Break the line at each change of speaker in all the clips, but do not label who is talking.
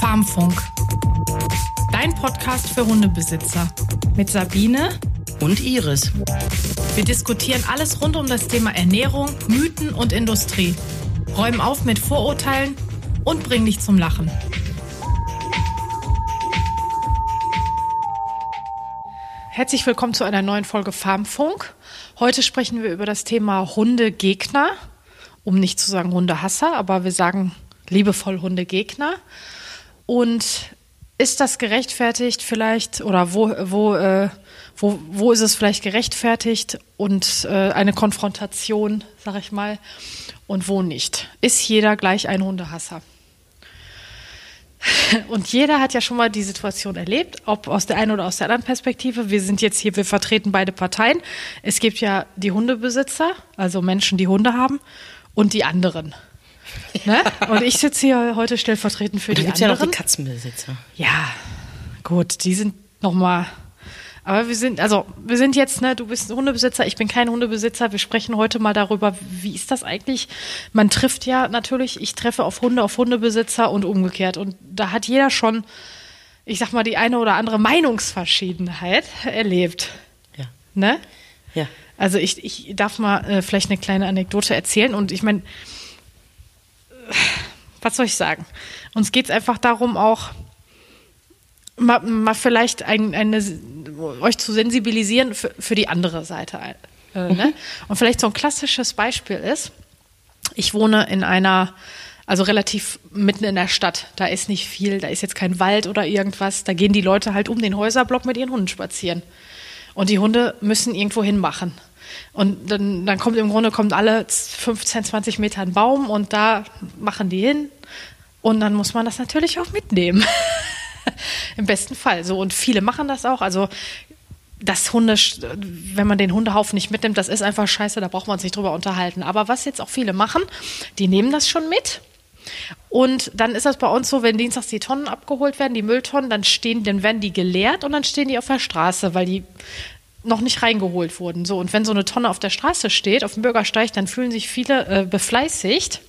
Farmfunk. Dein Podcast für Hundebesitzer. Mit Sabine
und Iris.
Wir diskutieren alles rund um das Thema Ernährung, Mythen und Industrie. Räumen auf mit Vorurteilen und bringen dich zum Lachen. Herzlich willkommen zu einer neuen Folge Farmfunk. Heute sprechen wir über das Thema Hundegegner, um nicht zu sagen Hundehasser, aber wir sagen liebevoll Hundegegner. Und ist das gerechtfertigt vielleicht oder wo, wo, äh, wo, wo ist es vielleicht gerechtfertigt und äh, eine Konfrontation, sag ich mal, und wo nicht? Ist jeder gleich ein Hundehasser? Und jeder hat ja schon mal die Situation erlebt, ob aus der einen oder aus der anderen Perspektive. Wir sind jetzt hier, wir vertreten beide Parteien. Es gibt ja die Hundebesitzer, also Menschen, die Hunde haben, und die anderen. Ne? Und ich sitze hier heute stellvertretend für und die anderen.
Es gibt ja noch die Katzenbesitzer.
Ja, gut, die sind nochmal aber wir sind, also wir sind jetzt, ne, du bist ein Hundebesitzer, ich bin kein Hundebesitzer. Wir sprechen heute mal darüber, wie ist das eigentlich? Man trifft ja natürlich, ich treffe auf Hunde, auf Hundebesitzer und umgekehrt. Und da hat jeder schon, ich sag mal, die eine oder andere Meinungsverschiedenheit erlebt.
Ja.
Ne?
Ja.
Also ich, ich darf mal äh, vielleicht eine kleine Anekdote erzählen. Und ich meine, was soll ich sagen? Uns geht es einfach darum, auch mal, mal vielleicht ein, eine, euch zu sensibilisieren für, für die andere Seite. Äh, ne? mhm. Und vielleicht so ein klassisches Beispiel ist, ich wohne in einer, also relativ mitten in der Stadt. Da ist nicht viel, da ist jetzt kein Wald oder irgendwas. Da gehen die Leute halt um den Häuserblock mit ihren Hunden spazieren. Und die Hunde müssen irgendwo hinmachen. Und dann, dann kommt im Grunde kommt alle 15, 20 Meter ein Baum und da machen die hin. Und dann muss man das natürlich auch mitnehmen. Im besten Fall. So, und viele machen das auch. Also das Hunde, wenn man den Hundehaufen nicht mitnimmt, das ist einfach scheiße, da braucht man sich drüber unterhalten. Aber was jetzt auch viele machen, die nehmen das schon mit. Und dann ist das bei uns so, wenn dienstags die Tonnen abgeholt werden, die Mülltonnen, dann stehen, dann werden die geleert und dann stehen die auf der Straße, weil die noch nicht reingeholt wurden. So, und wenn so eine Tonne auf der Straße steht, auf dem Bürgersteig, dann fühlen sich viele äh, befleißigt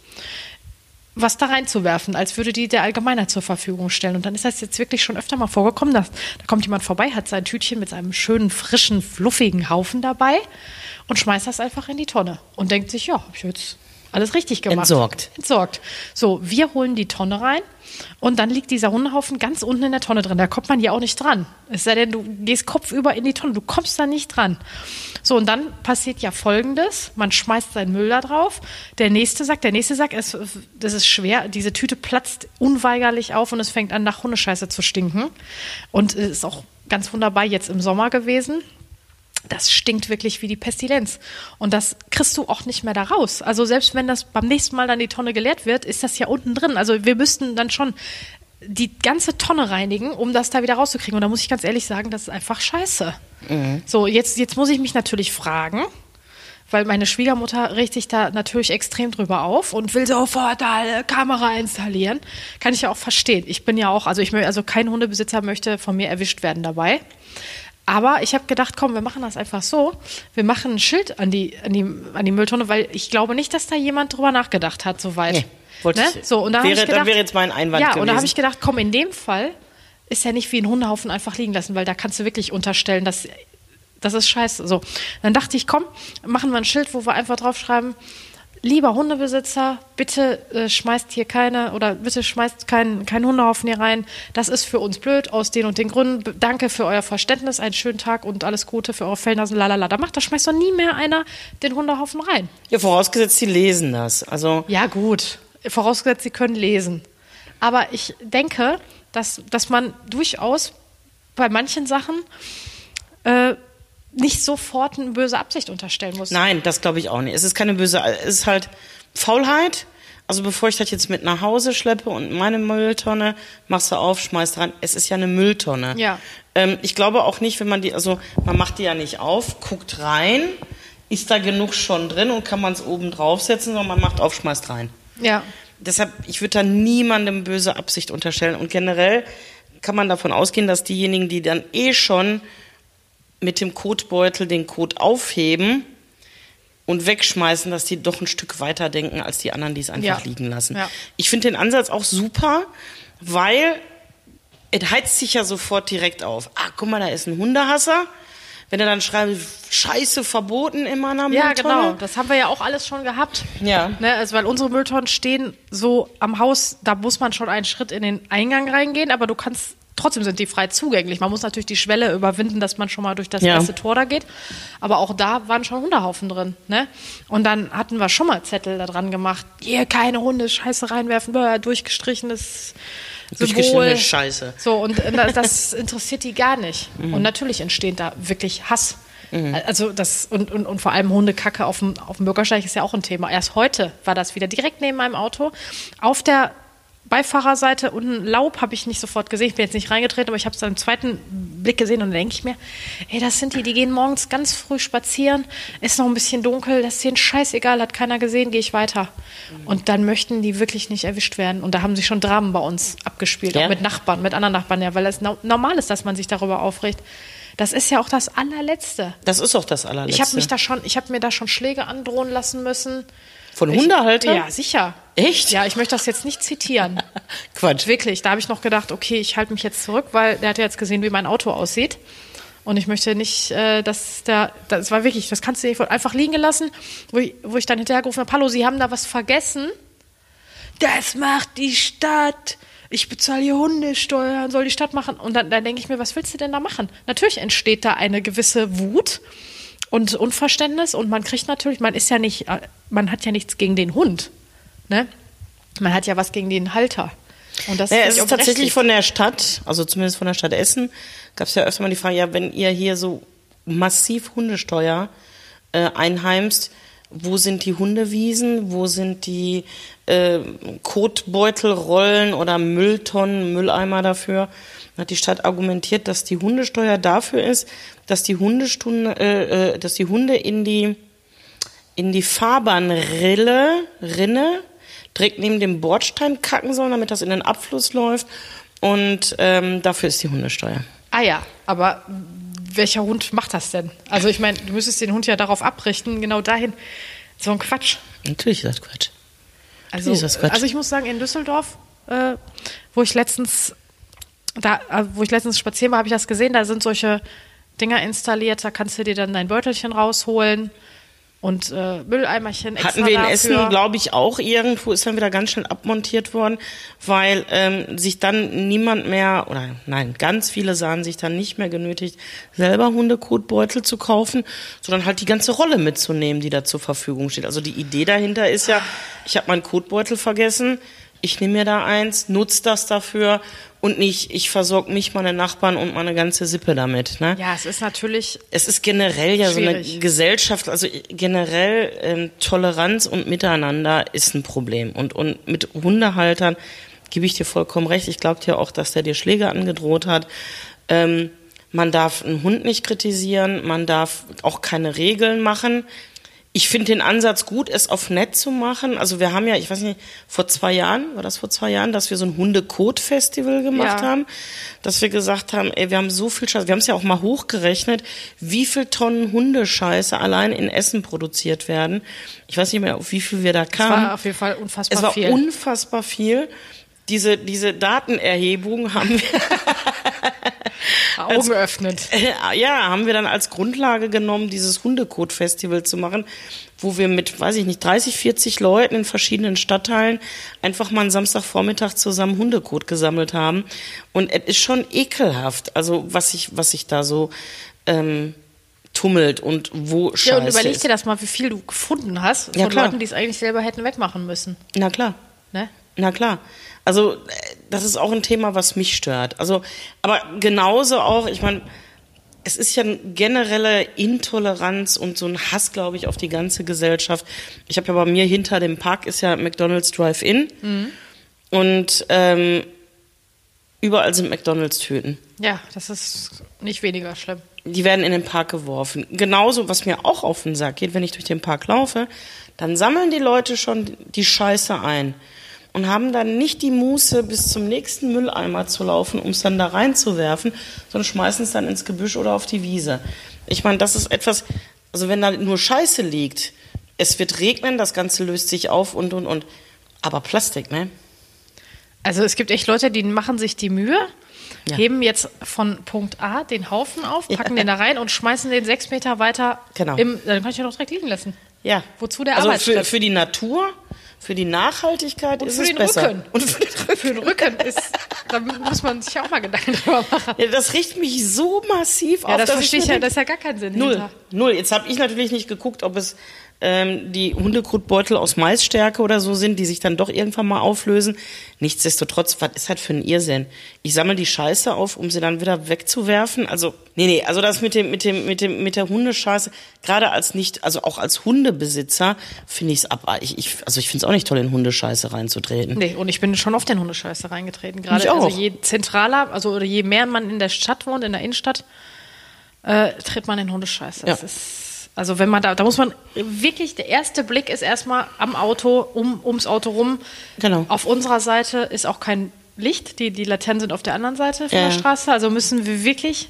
was da reinzuwerfen, als würde die der Allgemeiner zur Verfügung stellen. Und dann ist das jetzt wirklich schon öfter mal vorgekommen, dass da kommt jemand vorbei, hat sein Tütchen mit seinem schönen, frischen, fluffigen Haufen dabei und schmeißt das einfach in die Tonne und denkt sich, ja, hab ich jetzt alles richtig gemacht.
Entsorgt.
Entsorgt. So, wir holen die Tonne rein und dann liegt dieser Hundehaufen ganz unten in der Tonne drin. Da kommt man ja auch nicht dran. Es sei denn, du gehst kopfüber in die Tonne. Du kommst da nicht dran. So, und dann passiert ja Folgendes. Man schmeißt seinen Müll da drauf. Der nächste sagt, der nächste sagt, es, das ist schwer. Diese Tüte platzt unweigerlich auf und es fängt an, nach Hundescheiße zu stinken. Und es ist auch ganz wunderbar jetzt im Sommer gewesen das stinkt wirklich wie die Pestilenz. Und das kriegst du auch nicht mehr da raus. Also selbst wenn das beim nächsten Mal dann die Tonne geleert wird, ist das ja unten drin. Also wir müssten dann schon die ganze Tonne reinigen, um das da wieder rauszukriegen. Und da muss ich ganz ehrlich sagen, das ist einfach scheiße. Mhm. So, jetzt, jetzt muss ich mich natürlich fragen, weil meine Schwiegermutter regt sich da natürlich extrem drüber auf und will sofort eine Kamera installieren. Kann ich ja auch verstehen. Ich bin ja auch, also ich also kein Hundebesitzer möchte von mir erwischt werden dabei. Aber ich habe gedacht, komm, wir machen das einfach so. Wir machen ein Schild an die, an die, an die Mülltonne, weil ich glaube nicht, dass da jemand drüber nachgedacht hat, soweit. Nee,
wollte ne?
ich, so, und da
wäre,
ich gedacht,
wäre jetzt mein Einwand
Ja,
gewesen.
und da habe ich gedacht, komm, in dem Fall ist ja nicht wie ein Hundehaufen einfach liegen lassen, weil da kannst du wirklich unterstellen, dass das ist scheiße. So, dann dachte ich, komm, machen wir ein Schild, wo wir einfach draufschreiben, lieber Hundebesitzer, bitte äh, schmeißt hier keine oder bitte schmeißt keinen kein Hundehaufen hier rein. Das ist für uns blöd aus den und den Gründen. Danke für euer Verständnis, einen schönen Tag und alles Gute für eure Fellnasen, lalala. Da macht, da schmeißt doch nie mehr einer den Hundehaufen rein.
Ja, vorausgesetzt, sie lesen das. Also
ja, gut. Vorausgesetzt, sie können lesen. Aber ich denke, dass, dass man durchaus bei manchen Sachen äh, nicht sofort eine böse Absicht unterstellen muss.
Nein, das glaube ich auch nicht. Es ist keine böse, es ist halt Faulheit. Also bevor ich das jetzt mit nach Hause schleppe und meine Mülltonne, machst du auf, schmeißt rein. Es ist ja eine Mülltonne.
Ja.
Ähm, ich glaube auch nicht, wenn man die, also man macht die ja nicht auf, guckt rein, ist da genug schon drin und kann man es oben draufsetzen, sondern man macht auf, schmeißt rein.
Ja.
Deshalb, ich würde da niemandem böse Absicht unterstellen. Und generell kann man davon ausgehen, dass diejenigen, die dann eh schon mit dem Kotbeutel den Kot aufheben, und wegschmeißen, dass die doch ein Stück weiter denken als die anderen, die es einfach
Ja.
liegen lassen.
Ja.
Ich finde den Ansatz auch super, weil es heizt sich ja sofort direkt auf. Ah, guck mal, da ist ein Hundehasser. Wenn er dann schreibt, Scheiße verboten in meiner
Ja,
Mülltonne.
genau. Das haben wir ja auch alles schon gehabt.
Ja.
Ne, also weil unsere Mülltonnen stehen so am Haus, da muss man schon einen Schritt in den Eingang reingehen, aber du kannst, trotzdem sind die frei zugänglich. Man muss natürlich die Schwelle überwinden, dass man schon mal durch das
Ja.
erste Tor da geht. Aber auch da waren schon Hundehaufen drin. Ne? Und dann hatten wir schon mal Zettel da dran gemacht. Hier, keine Hunde, Scheiße reinwerfen, bäh, durchgestrichenes Symbol.
Scheiße.
So, und äh, das, das interessiert die gar nicht.
Mhm.
Und natürlich entsteht da wirklich Hass. Also das und, und, und vor allem Hundekacke auf dem, auf dem Bürgersteig ist ja auch ein Thema. Erst heute war das wieder direkt neben meinem Auto. Auf der Beifahrerseite unten Laub habe ich nicht sofort gesehen. Ich bin jetzt nicht reingetreten, aber ich habe es dann im zweiten Blick gesehen und dann denke ich mir, ey, das sind die, die gehen morgens ganz früh spazieren, ist noch ein bisschen dunkel, das ist denen scheißegal, hat keiner gesehen, gehe ich weiter. Und dann möchten die wirklich nicht erwischt werden. Und da haben sich schon Dramen bei uns abgespielt,
Ja?
auch mit Nachbarn, mit anderen Nachbarn, ja, weil es no normal ist, dass man sich darüber aufregt. Das ist ja auch das allerletzte.
Das ist auch das allerletzte.
Ich habe mich da schon, ich habe mir da schon Schläge androhen lassen müssen.
Von
Ich-
Hundehalter?
Ja, sicher.
Echt?
Ja, ich möchte das jetzt nicht zitieren.
Quatsch.
Wirklich, da habe ich noch gedacht, okay, ich halte mich jetzt zurück, weil der hat ja jetzt gesehen, wie mein Auto aussieht. Und ich möchte nicht, äh, dass der, das war wirklich, das kannst du nicht einfach liegen gelassen, wo ich, wo ich dann hinterher gerufen habe, hallo, Sie haben da was vergessen. Das macht die Stadt. Ich bezahle hier Hundesteuern, soll die Stadt machen. Und dann, dann denke ich mir, was willst du denn da machen? Natürlich entsteht da eine gewisse Wut und Unverständnis und man kriegt natürlich, man ist ja nicht, äh, man hat ja nichts gegen den Hund. Ne? Man hat ja was gegen den Halter. Und das
Ja,
finde
es ist tatsächlich von der Stadt, also zumindest von der Stadt Essen, gab es ja öfter mal die Frage, ja, wenn ihr hier so massiv Hundesteuer äh, einheimst, wo sind die Hundewiesen, wo sind die äh, Kotbeutelrollen oder Mülltonnen, Mülleimer dafür? Dann hat die Stadt argumentiert, dass die Hundesteuer dafür ist, dass die Hundestunde, äh, äh, dass die Hunde in die in die Fahrbahnrille, Rinne, direkt neben dem Bordstein kacken sollen, damit das in den Abfluss läuft. Und ähm, dafür ist die Hundesteuer.
Ah ja, aber welcher Hund macht das denn? Also ich meine, du müsstest den Hund ja darauf abrichten, genau dahin. So ein Quatsch.
Natürlich ist das Quatsch.
Also,
Ist das Quatsch?
also ich muss sagen, in Düsseldorf, äh, wo ich letztens, da, äh, wo ich letztens spazieren war, habe ich das gesehen. Da sind solche Dinger installiert. Da kannst du dir dann dein Beutelchen rausholen und äh, Mülleimerchen extra
Hatten wir in
dafür.
Essen, glaube ich, auch irgendwo, ist dann wieder ganz schnell abmontiert worden, weil ähm, sich dann niemand mehr, oder nein, ganz viele sahen sich dann nicht mehr genötigt, selber Hundekotbeutel zu kaufen, sondern halt die ganze Rolle mitzunehmen, die da zur Verfügung steht. Also die Idee dahinter ist ja, ich habe meinen Kotbeutel vergessen, ich nehme mir da eins, nutze das dafür und nicht, ich versorge mich, meine Nachbarn und meine ganze Sippe damit. Ne?
Ja, es ist natürlich
Es ist generell ja so eine
Schwierig.
Gesellschaft, also generell ähm, Toleranz und Miteinander ist ein Problem. Und, und mit Hundehaltern gebe ich dir vollkommen recht. Ich glaube dir auch, dass der dir Schläge angedroht hat. Ähm, man darf einen Hund nicht kritisieren, man darf auch keine Regeln machen. Ich finde den Ansatz gut, es auf nett zu machen. Also wir haben ja, ich weiß nicht, vor zwei Jahren, war das vor zwei Jahren, dass wir so ein Hundekot-Festival gemacht
Ja.
haben, dass wir gesagt haben, ey, wir haben so viel Scheiße, wir haben es ja auch mal hochgerechnet, wie viel Tonnen Hundescheiße allein in Essen produziert werden. Ich weiß nicht mehr, auf wie viel wir da
es
kamen.
war auf jeden Fall unfassbar
es war
viel.
unfassbar viel. Diese, diese Datenerhebung haben wir
Augen geöffnet.
äh, ja, haben wir dann als Grundlage genommen, dieses Hundekot-Festival zu machen, wo wir mit, weiß ich nicht, 30, 40 Leuten in verschiedenen Stadtteilen einfach mal einen Samstagvormittag zusammen Hundekot gesammelt haben. Und es ist schon ekelhaft, also was sich was sich da so ähm, tummelt und wo Scheiße
Ja, und überleg dir das mal, wie viel du gefunden hast
Ja,
von
klar.
Leuten, die es eigentlich selber hätten wegmachen müssen.
Na klar.
Ne?
Na klar. Also äh, das ist auch ein Thema, was mich stört. Also, aber genauso auch, ich meine, es ist ja eine generelle Intoleranz und so ein Hass, glaube ich, auf die ganze Gesellschaft. Ich habe ja bei mir hinter dem Park ist ja McDonald's Drive-In und ähm, überall sind McDonald's-Tüten.
Ja, das ist nicht weniger schlimm.
Die werden in den Park geworfen. Genauso, was mir auch auf den Sack geht, wenn ich durch den Park laufe, dann sammeln die Leute schon die Scheiße ein und haben dann nicht die Muße, bis zum nächsten Mülleimer zu laufen, um es dann da reinzuwerfen, sondern schmeißen es dann ins Gebüsch oder auf die Wiese. Ich meine, das ist etwas, also wenn da nur Scheiße liegt, es wird regnen, das Ganze löst sich auf und, und, und. Aber Plastik, ne?
Also es gibt echt Leute, die machen sich die Mühe,
Ja.
heben jetzt von Punkt A den Haufen auf, packen den da rein und schmeißen den sechs Meter weiter
Genau.
im, dann kann ich ja noch direkt liegen lassen.
Ja.
Wozu der
also für,
Arbeitsschritt?
für die Natur, für die Nachhaltigkeit
Und
ist
für
es
den
besser.
Rücken.
Und für den Rücken.
Für den Rücken ist, da muss man sich auch mal Gedanken drüber machen.
Ja, das riecht mich so massiv
Ja,
auf,
das verstehe ich ja, das ist ja gar keinen Sinn.
Null,
hinter.
null. Jetzt habe ich natürlich nicht geguckt, ob es ähm, die Hundekrutbeutel aus Maisstärke oder so sind, die sich dann doch irgendwann mal auflösen. Nichtsdestotrotz, was ist halt für ein Irrsinn? Ich sammle die Scheiße auf, um sie dann wieder wegzuwerfen. Also, nee, nee, also das mit dem, mit dem, mit dem, mit der Hundescheiße, gerade als nicht, also auch als Hundebesitzer, finde ich es abartig. Ich, also ich finde es auch nicht toll, in Hundescheiße reinzutreten.
Nee, und ich bin schon auf den Hundescheiße reingetreten. Gerade also je zentraler, also oder je mehr man in der Stadt wohnt, in der Innenstadt, äh, tritt man in Hundescheiße. Das
Ja.
ist, also wenn man da, da muss man wirklich, der erste Blick ist erstmal am Auto, um, ums Auto rum.
Genau.
Auf unserer Seite ist auch kein Licht, die, die Laternen sind auf der anderen Seite von
Ja.
der Straße, also müssen wir wirklich,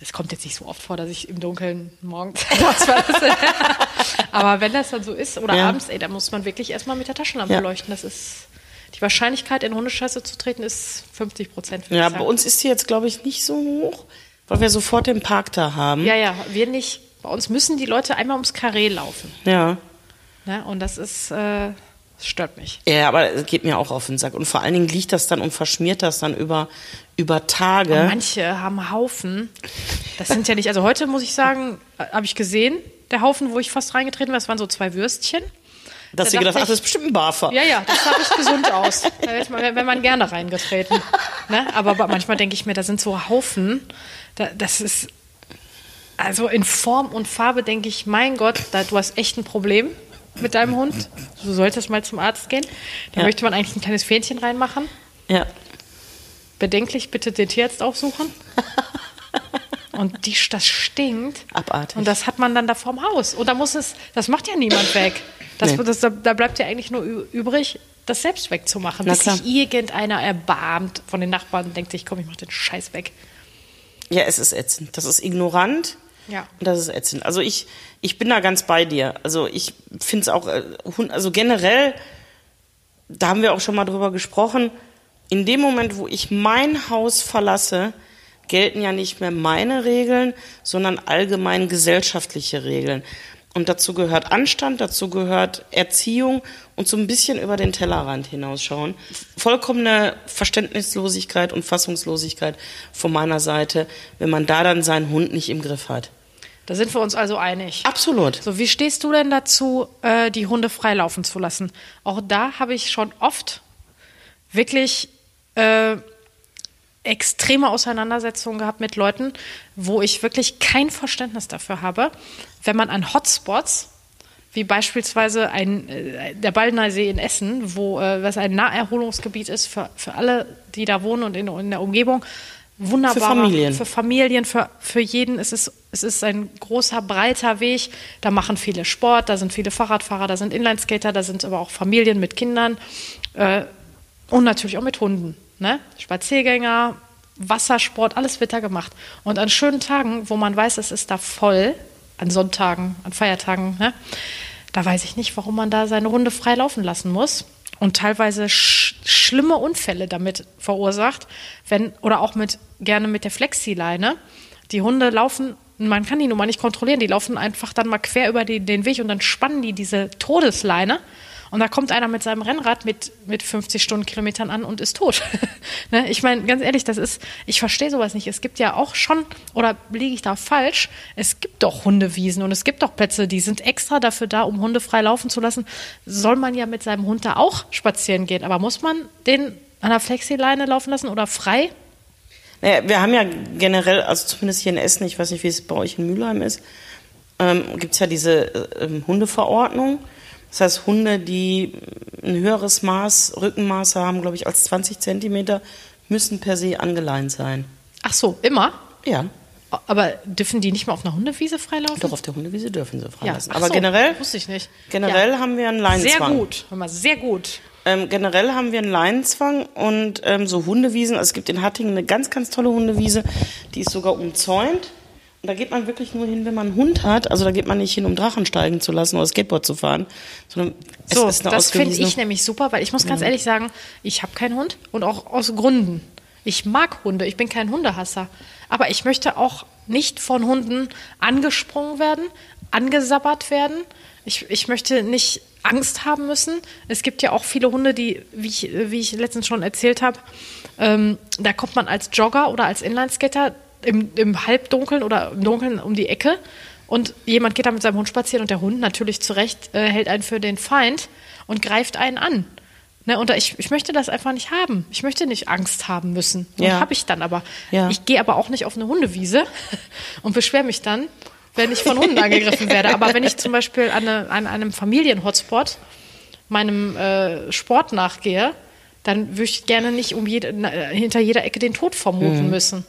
es kommt jetzt nicht so oft vor, dass ich im Dunkeln morgens. Aber wenn das dann so ist oder
Ja.
abends, ey, da muss man wirklich erstmal mit der Taschenlampe
Ja.
leuchten. Das ist die Wahrscheinlichkeit, in Hundescheiße zu treten, ist 50 Prozent.
Ja, bei uns ist die jetzt, glaube ich, nicht so hoch, weil wir sofort den Park da haben.
Ja, ja, wir nicht. Bei uns müssen die Leute einmal ums Karree laufen.
ja.
Ne? Und das ist, äh, das stört mich.
Ja, aber es geht mir auch auf den Sack. Und vor allen Dingen liegt das dann und verschmiert das dann über, über Tage.
Und manche haben Haufen. Das sind ja nicht, also heute muss ich sagen, äh, habe ich gesehen, der Haufen, wo ich fast reingetreten bin, das waren so zwei Würstchen.
dass
da
sie gedacht,
dachte
ach, das ist bestimmt ein Barfer.
Ja, ja, das sah echt gesund aus. Da wäre man, wär man gerne reingetreten. Ne? Aber ba- manchmal denke ich mir, da sind so Haufen, da, das ist, also in Form und Farbe denke ich, mein Gott, da, du hast echt ein Problem mit deinem Hund. Du solltest mal zum Arzt gehen. Da
Ja.
möchte man eigentlich ein kleines Fähnchen reinmachen.
Ja.
Bedenklich bitte den Tierarzt aufsuchen. Und die, das stinkt.
Abartig.
Und das hat man dann da vorm Haus. Und da muss es, das macht ja niemand weg. Das,
Nee.
das, da, da bleibt ja eigentlich nur übrig, das selbst wegzumachen.
Na
bis
klar.
sich irgendeiner erbarmt von den Nachbarn und denkt sich, komm, ich mach den Scheiß weg.
Ja, es ist ätzend. Das ist ignorant.
Ja.
Und das ist ätzend. Also ich, ich bin da ganz bei dir. Also ich finde es auch, äh, also generell, da haben wir auch schon mal drüber gesprochen, in dem Moment, wo ich mein Haus verlasse, gelten ja nicht mehr meine Regeln, sondern allgemein gesellschaftliche Regeln. Und dazu gehört Anstand, dazu gehört Erziehung und so ein bisschen über den Tellerrand hinausschauen. Vollkommene Verständnislosigkeit und Fassungslosigkeit von meiner Seite, wenn man da dann seinen Hund nicht im Griff hat.
Da sind wir uns also einig.
Absolut.
So, wie stehst du denn dazu, äh, die Hunde freilaufen zu lassen? Auch da habe ich schon oft wirklich äh, extreme Auseinandersetzungen gehabt mit Leuten, wo ich wirklich kein Verständnis dafür habe, wenn man an Hotspots wie beispielsweise ein, äh, der Baldner See in Essen, wo äh, was ein Naherholungsgebiet ist für, für alle, die da wohnen und in, in der Umgebung. Wunderbar.
Für Familien.
Für Familien, für, für jeden. Es ist, es ist ein großer, breiter Weg. Da machen viele Sport, da sind viele Fahrradfahrer, da sind Inlineskater, da sind aber auch Familien mit Kindern äh, und natürlich auch mit Hunden. Ne? Spaziergänger, Wassersport, alles wird da gemacht. Und an schönen Tagen, wo man weiß, es ist da voll, an Sonntagen, an Feiertagen, ne? da weiß ich nicht, warum man da seine Hunde frei laufen lassen muss und teilweise sch schlimme Unfälle damit verursacht, wenn oder auch mit gerne mit der Flexileine. Die Hunde laufen, man kann die nun mal nicht kontrollieren, die laufen einfach dann mal quer über die, den Weg und dann spannen die diese Todesleine. Und da kommt einer mit seinem Rennrad mit, mit 50 Stundenkilometern an und ist tot. ne? Ich meine, ganz ehrlich, das ist, ich verstehe sowas nicht. Es gibt ja auch schon, oder liege ich da falsch, es gibt doch Hundewiesen und es gibt doch Plätze, die sind extra dafür da, um Hunde frei laufen zu lassen. Soll man ja mit seinem Hund da auch spazieren gehen. Aber muss man den an der Flexileine laufen lassen oder frei?
Naja, wir haben ja generell, also zumindest hier in Essen, ich weiß nicht, wie es bei euch in Mülheim ist, ähm, gibt es ja diese äh, ähm, Hundeverordnung. Das heißt, Hunde, die ein höheres Maß, Rückenmaß haben, glaube ich, als 20 Zentimeter, müssen per se angeleint sein.
Ach so, immer?
Ja,
Aber dürfen die nicht mal auf einer Hundewiese freilaufen?
doch auf der Hundewiese dürfen sie
Ja,
freilassen.
ach
Aber
so,
generell,
Wusste ich nicht.
generell
Ja.
haben wir einen
Sehr
Leinenzwang.
gut. Hör mal, sehr gut.
Ähm, generell haben wir einen Leinenzwang und ähm, so Hundewiesen. Also es gibt in Hattingen eine ganz, ganz tolle Hundewiese, die ist sogar umzäunt. Da geht man wirklich nur hin, wenn man einen Hund hat. Also da geht man nicht hin, um Drachen steigen zu lassen oder Skateboard zu fahren, sondern es
So,
ist eine
das finde ich nämlich super, weil ich muss ganz ehrlich sagen, ich habe keinen Hund und auch aus Gründen. Ich mag Hunde, ich bin kein Hundehasser. Aber ich möchte auch nicht von Hunden angesprungen werden, angesabbert werden. Ich, ich möchte nicht Angst haben müssen. Es gibt ja auch viele Hunde, die, wie ich, wie ich letztens schon erzählt habe, ähm, da kommt man als Jogger oder als Inlineskater im, im Halbdunkeln oder im Dunkeln um die Ecke und jemand geht da mit seinem Hund spazieren und der Hund natürlich zu Recht äh, hält einen für den Feind und greift einen an. Ne, und ich, ich möchte das einfach nicht haben. Ich möchte nicht Angst haben müssen.
Ja.
habe ich dann aber.
Ja.
Ich gehe aber auch nicht auf eine Hundewiese und beschwere mich dann, wenn ich von Hunden angegriffen werde. Aber wenn ich zum Beispiel an, eine, an einem Familienhotspot meinem äh, Sport nachgehe, dann würde ich gerne nicht um jede, hinter jeder Ecke den Tod vermuten müssen.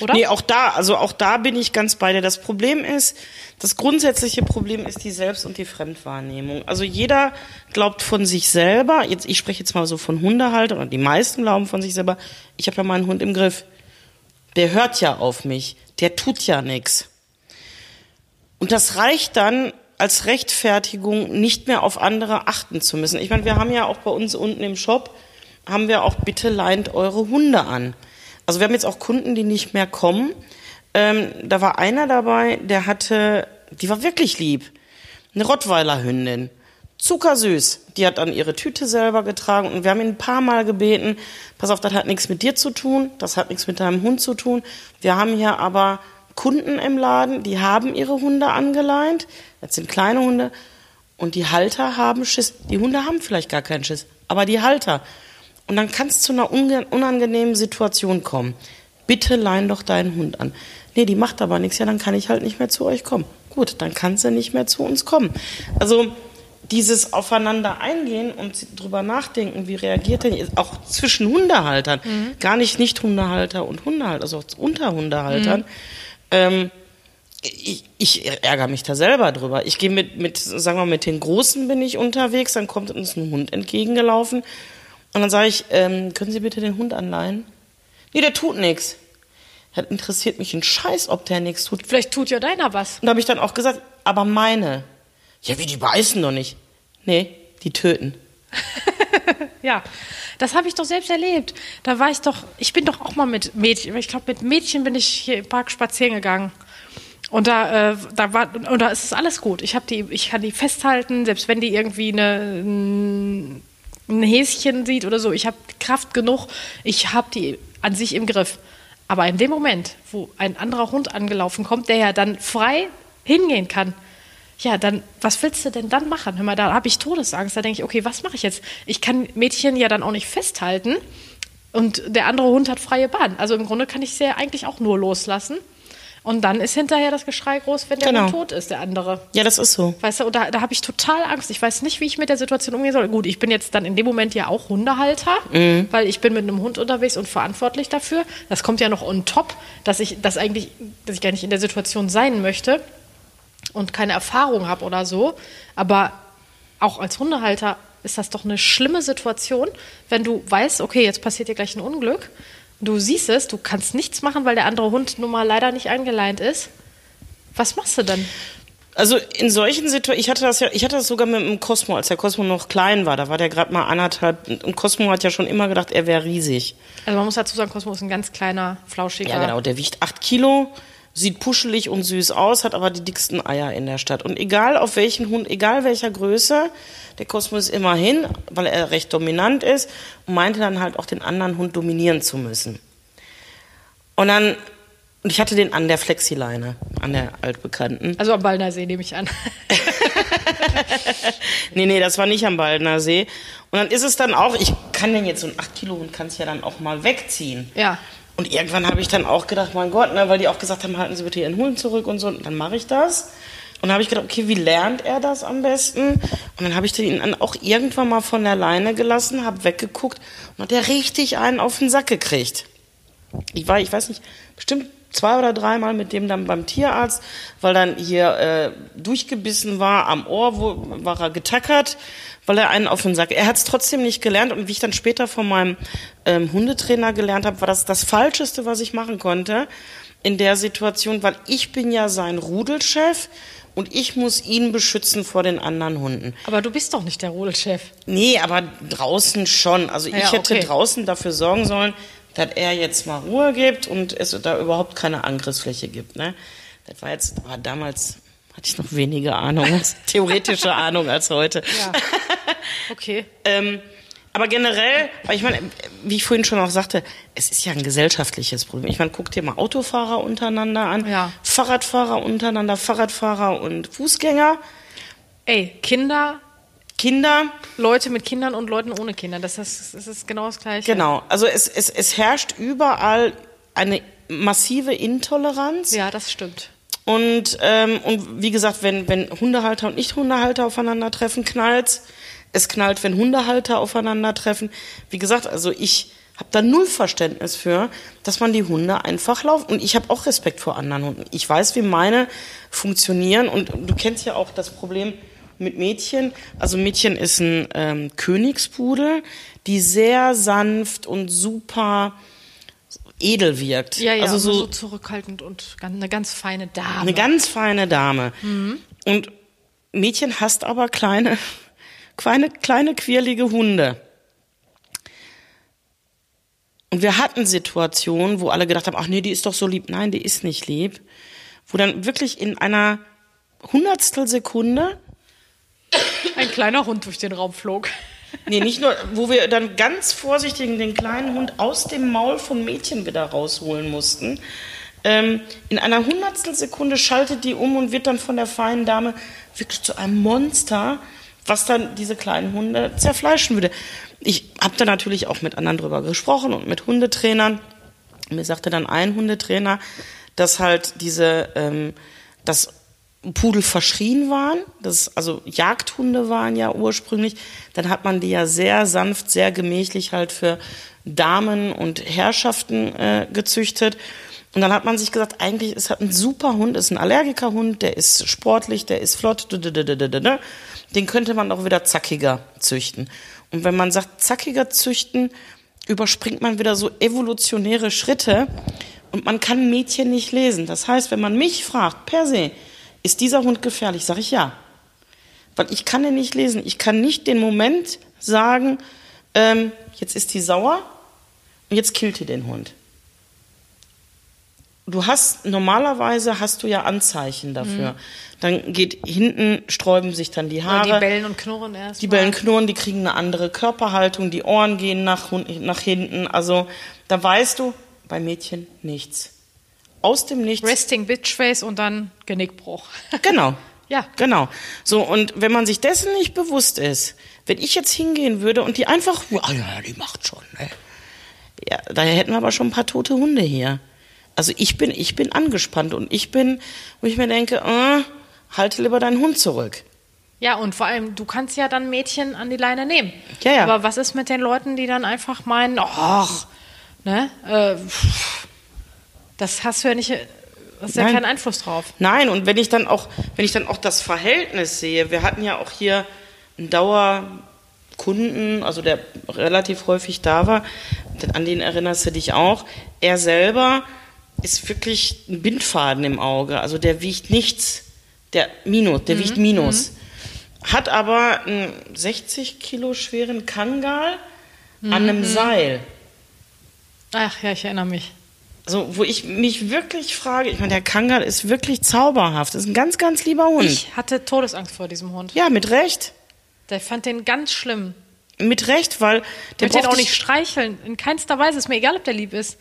Oder?
Nee, auch da, also auch da bin ich ganz bei dir. Das Problem ist, das grundsätzliche Problem ist die Selbst- und die Fremdwahrnehmung. Also jeder glaubt von sich selber, jetzt, ich spreche jetzt mal so von Hundehaltern, oder die meisten glauben von sich selber, ich habe ja meinen Hund im Griff. Der hört ja auf mich, der tut ja nichts. Und das reicht dann als Rechtfertigung, nicht mehr auf andere achten zu müssen. Ich meine, wir haben ja auch bei uns unten im Shop, haben wir auch bitte leint eure Hunde an. Also wir haben jetzt auch Kunden, die nicht mehr kommen. Ähm, da war einer dabei, der hatte, die war wirklich lieb, eine Rottweiler-Hündin. Zuckersüß. Die hat dann ihre Tüte selber getragen und wir haben ihn ein paar Mal gebeten, pass auf, das hat nichts mit dir zu tun, das hat nichts mit deinem Hund zu tun. Wir haben hier aber Kunden im Laden, die haben ihre Hunde angeleint. Das sind kleine Hunde. Und die Halter haben Schiss. Die Hunde haben vielleicht gar keinen Schiss, aber die Halter. Und dann kann es zu einer unangenehmen Situation kommen. Bitte leih doch deinen Hund an. Nee, die macht aber nichts. Ja, dann kann ich halt nicht mehr zu euch kommen. Gut, dann kann sie nicht mehr zu uns kommen. Also dieses Aufeinander eingehen und drüber nachdenken, wie reagiert denn auch zwischen Hundehaltern, gar nicht Nicht-Hundehalter und Hundehalter, also auch unter Hundehaltern. Ähm, ich, ich ärgere mich da selber drüber. Ich gehe mit, mit, sagen wir mal, mit den Großen bin ich unterwegs, dann kommt uns ein Hund entgegengelaufen und dann sage ich, ähm, können Sie bitte den Hund anleihen? Nee, der tut nichts. Das interessiert mich ein Scheiß, ob der nichts tut.
Vielleicht tut ja deiner was.
Und da habe ich dann auch gesagt, aber meine. Ja, wie, die beißen doch nicht. Nee, die töten.
Ja, das habe ich doch selbst erlebt. Da war ich doch, ich bin doch auch mal mit Mädchen, ich glaube mit Mädchen bin ich hier im Park spazieren gegangen. Und da, äh, da war, und da ist es alles gut. Ich habe die, ich kann die festhalten, selbst wenn die irgendwie eine, ein, Häschen sieht oder so. Ich habe Kraft genug. Ich habe die an sich im Griff. Aber in dem Moment, wo ein anderer Hund angelaufen kommt, der ja dann frei hingehen kann, ja, dann, was willst du denn dann machen? Hör mal, da habe ich Todesangst. Da denke ich, okay, was mache ich jetzt? Ich kann Mädchen ja dann auch nicht festhalten und der andere Hund hat freie Bahn. Also im Grunde kann ich sie ja eigentlich auch nur loslassen. Und dann ist hinterher das Geschrei groß, wenn der
Genau.
Tot ist, der andere.
Ja, das ist so.
Weißt du, und da, da habe ich total Angst. Ich weiß nicht, wie ich mit der Situation umgehen soll. Gut, ich bin jetzt dann in dem Moment ja auch Hundehalter, weil ich bin mit einem Hund unterwegs und verantwortlich dafür. Das kommt ja noch on top, dass ich das eigentlich, dass ich gar nicht in der Situation sein möchte und keine Erfahrung habe oder so. Aber auch als Hundehalter ist das doch eine schlimme Situation, wenn du weißt, okay, jetzt passiert dir gleich ein Unglück. Du siehst es, du kannst nichts machen, weil der andere Hund nun mal leider nicht eingeleint ist. Was machst du dann?
Also in solchen Situationen, ich hatte das ja, ich hatte das sogar mit dem Cosmo, als der Cosmo noch klein war, da war der gerade mal anderthalb und Cosmo hat ja schon immer gedacht, er wäre riesig.
Also man muss dazu sagen, Cosmo ist ein ganz kleiner, flauschiger.
Ja, genau, der wiegt acht Kilo, sieht puschelig und süß aus, hat aber die dicksten Eier in der Stadt. Und egal auf welchen Hund, egal welcher Größe, der Cosmo ist immer hin, weil er recht dominant ist und meinte dann halt auch den anderen Hund dominieren zu müssen. Und dann, und ich hatte den an der Flexileine, an der altbekannten.
Also am Ballner See nehme ich an.
Nee, nee, das war nicht am Baldener See. Und dann ist es dann auch, ich kann den jetzt so ein 8 Kilo Hund kannst ja dann auch mal wegziehen.
ja.
Und irgendwann habe ich dann auch gedacht, mein Gott, ne, weil die auch gesagt haben, halten Sie bitte Ihren Hund zurück und so. Und dann mache ich das. Und dann habe ich gedacht, okay, wie lernt er das am besten? Und dann habe ich den ihn auch irgendwann mal von der Leine gelassen, habe weggeguckt und hat der richtig einen auf den Sack gekriegt. Ich war, ich weiß nicht, bestimmt zwei oder dreimal mit dem dann beim Tierarzt, weil dann hier äh, durchgebissen war, am Ohr wo, war er getackert, weil er einen auf den Sack. Er hat es trotzdem nicht gelernt und wie ich dann später von meinem ähm, Hundetrainer gelernt habe, war das das Falscheste, was ich machen konnte. in der Situation, weil ich bin ja sein Rudelchef und ich muss ihn beschützen vor den anderen Hunden.
Aber du bist doch nicht der Rudelchef.
Nee, aber draußen schon. Also ich
Ja,
hätte
okay.
draußen dafür sorgen sollen, dass er jetzt mal Ruhe gibt und es da überhaupt keine Angriffsfläche gibt. Ne? Das war jetzt, aber damals hatte ich noch weniger Ahnung, theoretische Ahnung als heute.
Ja. Okay.
Ähm, aber generell, weil ich meine, wie ich vorhin schon auch sagte, es ist ja ein gesellschaftliches Problem. Ich meine, guck dir mal Autofahrer untereinander an,
Ja.
Fahrradfahrer untereinander, Fahrradfahrer und Fußgänger,
Ey, Kinder,
Kinder.
Leute mit Kindern und Leuten ohne Kinder. Das ist, das ist genau das Gleiche.
Genau. Also es, es, es herrscht überall eine massive Intoleranz.
Ja, das stimmt.
Und, ähm, und wie gesagt, wenn, wenn Hundehalter und Nicht-Hundehalter aufeinandertreffen, knallt's. Es knallt, wenn Hundehalter aufeinandertreffen. Wie gesagt, also ich habe da null Verständnis für, dass man die Hunde einfach laufen. Und ich habe auch Respekt vor anderen Hunden. Ich weiß, wie meine funktionieren. Und du kennst ja auch das Problem mit Mädchen. Also Mädchen ist ein ähm, Königspudel, die sehr sanft und super edel wirkt.
Ja, ja,
also
so,
so,
zurückhaltend und eine ganz feine Dame.
eine ganz feine Dame. Und Mädchen hasst aber kleine, kleine, kleine quirlige Hunde. Und wir hatten Situationen, wo alle gedacht haben, ach nee, die ist doch so lieb. Nein, die ist nicht lieb. Wo dann wirklich in einer Hundertstel Sekunde,
Ein kleiner Hund durch den Raum flog.
Nee, nicht nur, wo wir dann ganz vorsichtig den kleinen Hund aus dem Maul vom Mädchen wieder rausholen mussten. Ähm, in einer Hundertstel Sekunde schaltet die um und wird dann von der feinen Dame wirklich zu einem Monster, was dann diese kleinen Hunde zerfleischen würde. Ich habe da natürlich auch mit anderen drüber gesprochen und mit Hundetrainern. Mir sagte dann ein Hundetrainer, dass halt diese, ähm, dass Pudel verschrien waren, das also Jagdhunde waren ja ursprünglich, dann hat man die ja sehr sanft, sehr gemächlich halt für Damen und Herrschaften äh, gezüchtet. Und dann hat man sich gesagt, eigentlich ist halt ein super Hund, ist ein Allergikerhund, der ist sportlich, der ist flott, dududududududud. den könnte man auch wieder zackiger züchten. Und wenn man sagt zackiger züchten, überspringt man wieder so evolutionäre Schritte und man kann Mädchen nicht lesen. Das heißt, wenn man mich fragt, per se, ist dieser Hund gefährlich, sage ich ja. Weil ich kann den nicht lesen. Ich kann nicht den Moment sagen, ähm, jetzt ist die sauer und jetzt killt die den Hund. Du hast, normalerweise hast du ja Anzeichen dafür. Dann geht hinten, sträuben sich dann die Haare.
Die bellen und knurren erst.
Die
mal.
Bellen knurren, die kriegen eine andere Körperhaltung, die Ohren gehen nach, nach hinten. Also da weißt du, bei Mädchen nichts. Aus dem Nichts.
Resting Bitchface und dann Genickbruch.
Genau.
Ja.
Genau. So, und wenn man sich dessen nicht bewusst ist, wenn ich jetzt hingehen würde und die einfach, ja, ja, die macht schon, ne? Ja, da hätten wir aber schon ein paar tote Hunde hier. Also ich bin, ich bin angespannt und ich bin, wo ich mir denke, äh, halte lieber deinen Hund zurück.
Ja, und vor allem, du kannst ja dann Mädchen an die Leine nehmen.
Ja, ja.
Aber was ist mit den Leuten, die dann einfach meinen, ach, ne, äh, pff, das hast du ja nicht, hast ja
Nein.
keinen Einfluss drauf.
Nein, und wenn ich dann auch, wenn ich dann auch das Verhältnis sehe, wir hatten ja auch hier einen Dauerkunden, also der relativ häufig da war, an den erinnerst du dich auch. Er selber ist wirklich ein Bindfaden im Auge, also der wiegt nichts, der Minus, der wiegt Minus. Hat aber einen 60 Kilo schweren Kangal an einem Seil.
Ach ja, ich erinnere mich.
So, wo ich mich wirklich frage, ich meine, der Kangal ist wirklich zauberhaft. Das ist ein ganz, ganz lieber Hund.
Ich hatte Todesangst vor diesem Hund.
Ja, mit Recht.
Der fand den ganz schlimm.
Mit Recht, weil der
Ich möchte den auch nicht streicheln. In keinster Weise. Ist mir egal, ob der lieb ist.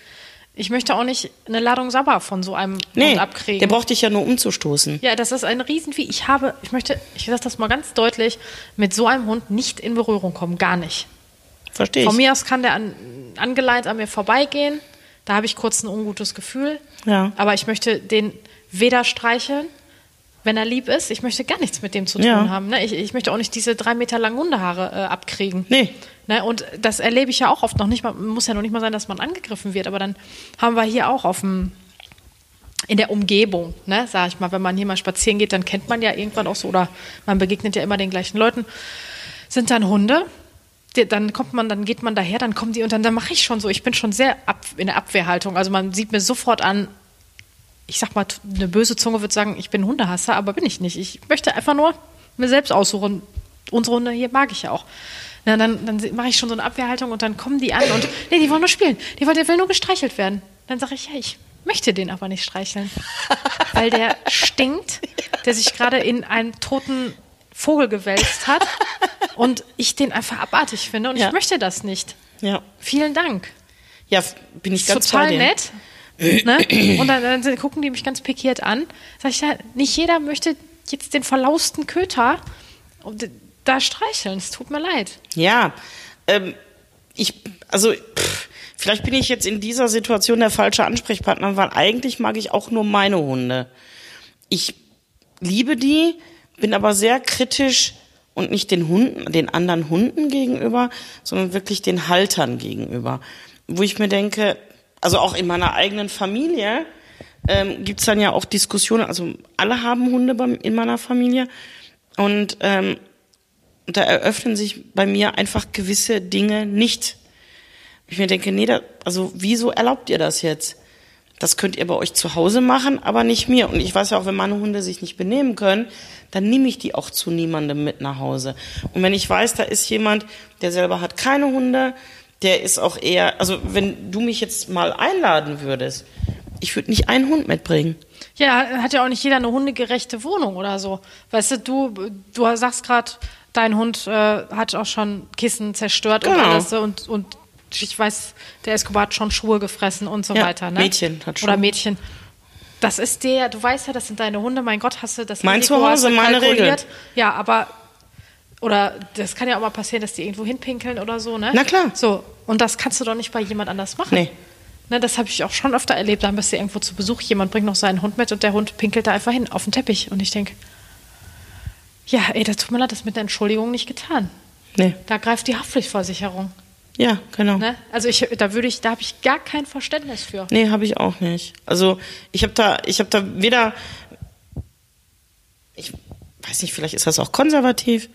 Ich möchte auch nicht eine Ladung Sabber von so einem
nee,
Hund abkriegen.
der braucht dich ja nur umzustoßen.
ja, das ist ein Riesenvieh. Ich habe, ich möchte, ich sage das mal ganz deutlich, mit so einem Hund nicht in Berührung kommen. Gar nicht.
Verstehe ich.
Von mir aus kann der an, angeleint an mir vorbeigehen. Da habe ich kurz ein ungutes Gefühl.
Ja.
Aber ich möchte den weder streicheln, wenn er lieb ist. Ich möchte gar nichts mit dem zu tun
Ja.
haben. Ne? Ich, ich möchte auch nicht diese drei Meter langen Hundehaare äh, abkriegen.
Nee.
Ne? Und das erlebe ich ja auch oft noch nicht mal. Muss ja noch nicht mal sein, dass man angegriffen wird. Aber dann haben wir hier auch auf dem in der Umgebung, ne, sag ich mal, wenn man hier mal spazieren geht, dann kennt man ja irgendwann auch so, oder man begegnet ja immer den gleichen Leuten, sind dann Hunde, dann kommt man, dann geht man daher, dann kommen die und dann, dann mache ich schon so, ich bin schon sehr ab, in der Abwehrhaltung. Also man sieht mir sofort an, ich sag mal, eine böse Zunge wird sagen, ich bin Hundehasser, aber bin ich nicht. Ich möchte einfach nur mir selbst aussuchen. Unsere Hunde hier mag ich ja auch. Na, dann dann mache ich schon so eine Abwehrhaltung und dann kommen die an und nee, die wollen nur spielen. Die wollen, der will nur gestreichelt werden. Dann sage ich, ja, ich möchte den aber nicht streicheln. Weil der stinkt, der sich gerade in einen toten Vogel gewälzt hat und ich den einfach abartig finde und
Ja.
ich möchte das nicht.
Ja.
Vielen Dank.
Ja, bin ich ganz
Total nett. Ne? Und dann, dann gucken die mich ganz pikiert an. Sag ich ja, nicht jeder möchte jetzt den verlausten Köter da streicheln. Es tut mir leid.
Ja, ähm, ich, also pff, vielleicht bin ich jetzt in dieser Situation der falsche Ansprechpartner, weil eigentlich mag ich auch nur meine Hunde. Ich liebe die, bin aber sehr kritisch und nicht den Hunden, den anderen Hunden gegenüber, sondern wirklich den Haltern gegenüber. Wo ich mir denke, also auch in meiner eigenen Familie ähm, gibt's dann ja auch Diskussionen, also alle haben Hunde bei, in meiner Familie und ähm, da eröffnen sich bei mir einfach gewisse Dinge nicht. Ich mir denke, nee, da, also wieso erlaubt ihr das jetzt? Das könnt ihr bei euch zu Hause machen, aber nicht mir. Und ich weiß ja auch, wenn meine Hunde sich nicht benehmen können, dann nehme ich die auch zu niemandem mit nach Hause. Und wenn ich weiß, da ist jemand, der selber hat keine Hunde, der ist auch eher, also wenn du mich jetzt mal einladen würdest, ich würde nicht einen Hund mitbringen.
Ja, hat ja auch nicht jeder eine hundegerechte Wohnung oder so. Weißt du, du, du sagst gerade, dein Hund äh, hat auch schon Kissen zerstört und
Genau.
alles. so Und, und ich weiß, der Escobar hat schon Schuhe gefressen und so
Ja,
weiter. Ne?
Mädchen hat
Oder
Schuhe.
Mädchen. Das ist der, du weißt ja, das sind deine Hunde. Mein Gott, hast du das
Mein Zuhause, meine. Regeln.
Ja, aber oder das kann ja auch mal passieren, dass die irgendwo hinpinkeln oder so, ne?
Na klar.
So, und das kannst du doch nicht bei jemand anders machen.
Nee.
Ne, das habe ich auch schon öfter erlebt. Da bist du irgendwo zu Besuch, jemand bringt noch seinen Hund mit und der Hund pinkelt da einfach hin auf den Teppich. Und ich denke, ja, ey, das tut mir leid, das mit der Entschuldigung nicht getan.
Nee.
Da greift die Haftpflichtversicherung.
Ja, genau.
Ne? Also ich, da würde ich, da habe ich gar kein Verständnis für.
Nee, habe ich auch nicht. Also ich habe da, ich habe da weder, ich weiß nicht, vielleicht ist das auch konservativ.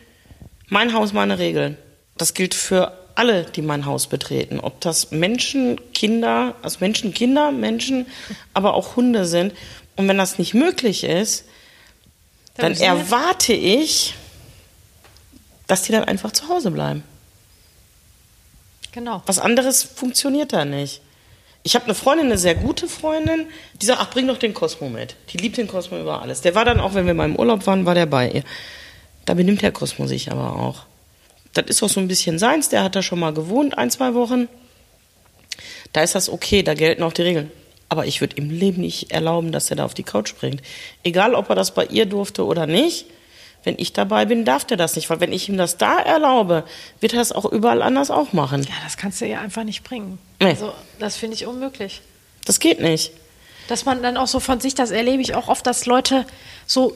Mein Haus, meine Regeln. Das gilt für alle, die mein Haus betreten. Ob das Menschen, Kinder, also Menschen, Kinder, Menschen, aber auch Hunde sind. Und wenn das nicht möglich ist, dann
wir-
erwarte ich, dass die dann einfach zu Hause bleiben.
Genau.
Was anderes funktioniert da nicht. Ich habe eine Freundin, eine sehr gute Freundin, die sagt, ach, bring doch den Cosmo mit. Die liebt den Cosmo über alles. Der war dann auch, wenn wir mal im Urlaub waren, war der bei ihr. Da benimmt der Cosmo sich aber auch. Das ist auch so ein bisschen seins. Der hat da schon mal gewohnt, ein, zwei Wochen. Da ist das okay, da gelten auch die Regeln. Aber ich würde im Leben nicht erlauben, dass er da auf die Couch springt. Egal, ob er das bei ihr durfte oder nicht. Wenn ich dabei bin, darf der das nicht. Weil wenn ich ihm das da erlaube, wird er das auch überall anders auch machen.
Ja, das kannst du ja einfach nicht bringen.
Nee.
Also, das finde ich unmöglich.
Das geht nicht.
Dass man dann auch so von sich, das erlebe ich auch oft, dass Leute so,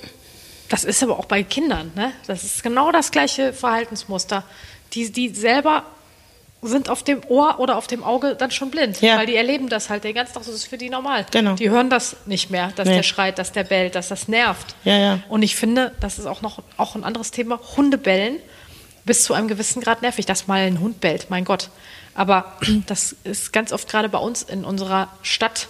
das ist aber auch bei Kindern, ne? Das ist genau das gleiche Verhaltensmuster. Die, die selber sind auf dem Ohr oder auf dem Auge dann schon blind,
Ja.
weil die erleben das halt den ganzen Tag, das ist für die normal.
Genau.
Die hören das nicht mehr, dass
Nee.
der schreit, dass der bellt, dass das nervt.
Ja, ja.
Und ich finde, das ist auch noch auch ein anderes Thema, Hundebellen bis zu einem gewissen Grad nervig, dass mal ein Hund bellt, mein Gott. Aber das ist ganz oft gerade bei uns in unserer Stadt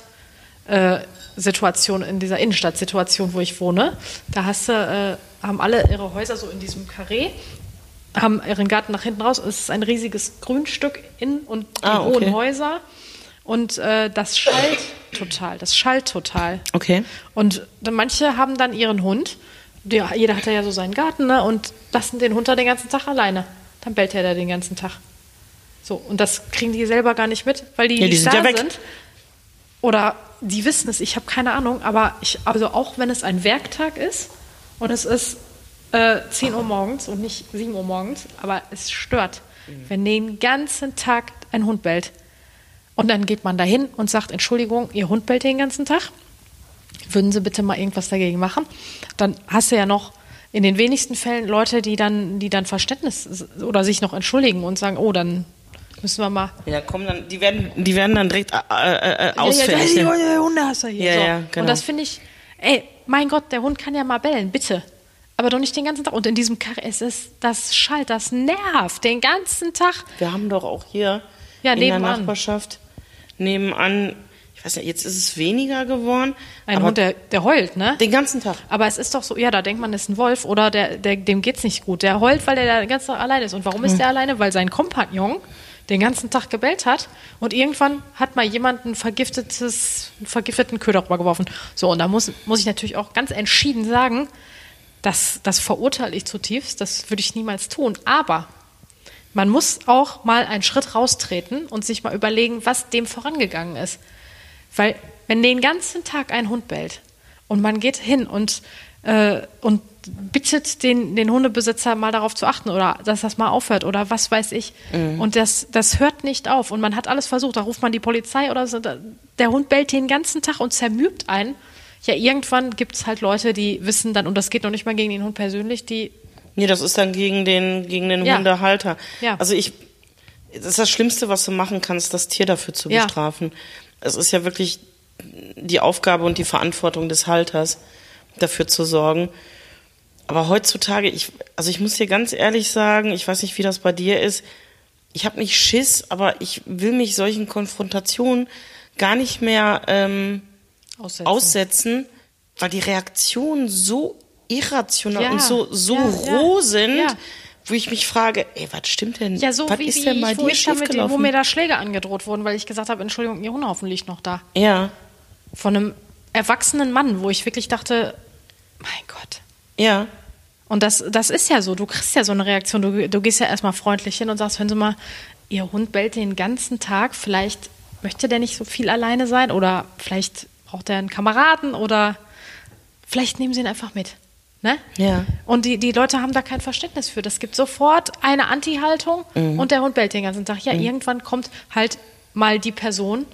äh, Situation, in dieser Innenstadtsituation, wo ich wohne, da hast du, äh, haben alle ihre Häuser so in diesem Karree, haben ihren Garten nach hinten raus. Es ist ein riesiges Grünstück in und die
Ah, okay.
hohen Häuser. Und äh, das schallt total, das schallt total.
Okay.
Und manche haben dann ihren Hund, der, jeder hat ja so seinen Garten, ne, und lassen den Hund da den ganzen Tag alleine. Dann bellt er da den ganzen Tag. So, und das kriegen die selber gar nicht mit, weil die,
Ja, die
nicht
sind
da
ja weg.
sind. Oder die wissen es, ich habe keine Ahnung, aber ich, also auch wenn es ein Werktag ist und es ist äh, 10 Uhr morgens und nicht 7 Uhr morgens, aber es stört,
Mhm.
wenn den ganzen Tag ein Hund bellt. Und dann geht man dahin und sagt, Entschuldigung, Ihr Hund bellt den ganzen Tag. Würden Sie bitte mal irgendwas dagegen machen? Dann hast du ja noch in den wenigsten Fällen Leute, die dann, die dann Verständnis oder sich noch entschuldigen und sagen, oh, dann müssen wir mal.
Ja, kommen dann, die werden, die werden dann direkt äh, äh, äh, ausfällig.
Ja, ja,
ne?
ja, ja, Hundehasser hier.
Ja,
so.
ja, genau.
Und das finde ich, ey, mein Gott, der Hund kann ja mal bellen, bitte. Aber doch nicht den ganzen Tag. Und in diesem Karre, es ist, das schallt, das nervt den ganzen Tag.
Wir haben doch auch hier
Ja,
in der
nebenan.
Nachbarschaft nebenan, ich weiß nicht, jetzt ist es weniger geworden.
Ein Hund, der, der heult, ne?
den ganzen Tag.
Aber es ist doch so, ja, da denkt man, das ist ein Wolf oder der, der, dem geht's nicht gut. Der heult, weil der da den ganzen Tag alleine ist. Und warum ist der alleine? Weil sein Kompagnon den ganzen Tag gebellt hat und irgendwann hat mal jemand ein vergiftetes, einen vergifteten Köder rübergeworfen. So, und da muss, muss ich natürlich auch ganz entschieden sagen, das, das verurteile ich zutiefst, das würde ich niemals tun. Aber man muss auch mal einen Schritt raustreten und sich mal überlegen, was dem vorangegangen ist. Weil, wenn den ganzen Tag ein Hund bellt und man geht hin und, äh, und bittet den, den Hundebesitzer mal darauf zu achten oder dass das mal aufhört oder was weiß ich. Und das, das hört nicht auf und man hat alles versucht. Da ruft man die Polizei oder so. Der Hund bellt den ganzen Tag und zermürbt einen. Ja, irgendwann gibt es halt Leute, die wissen dann, und das geht noch nicht mal gegen den Hund persönlich, die
Nee, das ist dann gegen den, gegen den
Ja.
Hundehalter.
Ja.
Also ich, das ist das Schlimmste, was du machen kannst, das Tier dafür zu
Ja.
bestrafen. Es ist ja wirklich die Aufgabe und die Verantwortung des Halters, dafür zu sorgen. Aber heutzutage, ich, also ich muss dir ganz ehrlich sagen, ich weiß nicht, wie das bei dir ist. Ich habe nicht Schiss, aber ich will mich solchen Konfrontationen gar nicht mehr ähm,
aussetzen.
aussetzen, weil die Reaktionen so irrational
Ja,
und so, so
ja,
roh
ja,
sind, wo ich mich frage, ey, was stimmt denn?
Ja, so
was
wie,
ist
wie
denn bei
ich, wo
dir
ich da mit dem, wo mir da Schläge angedroht wurden, weil ich gesagt habe, Entschuldigung, Ihr Hundehaufen liegt noch da.
ja,
Von einem erwachsenen Mann, wo ich wirklich dachte, mein Gott.
ja,
Und das, das ist ja so, du kriegst ja so eine Reaktion. Du, du gehst ja erstmal freundlich hin und sagst, hören Sie mal, Ihr Hund bellt den ganzen Tag, vielleicht möchte der nicht so viel alleine sein oder vielleicht braucht er einen Kameraden oder vielleicht nehmen Sie ihn einfach mit. Ne?
Ja.
Und die, die Leute haben da kein Verständnis für. Das gibt sofort eine Anti-Haltung und der Hund bellt den ganzen Tag. Ja, irgendwann kommt halt mal die Person,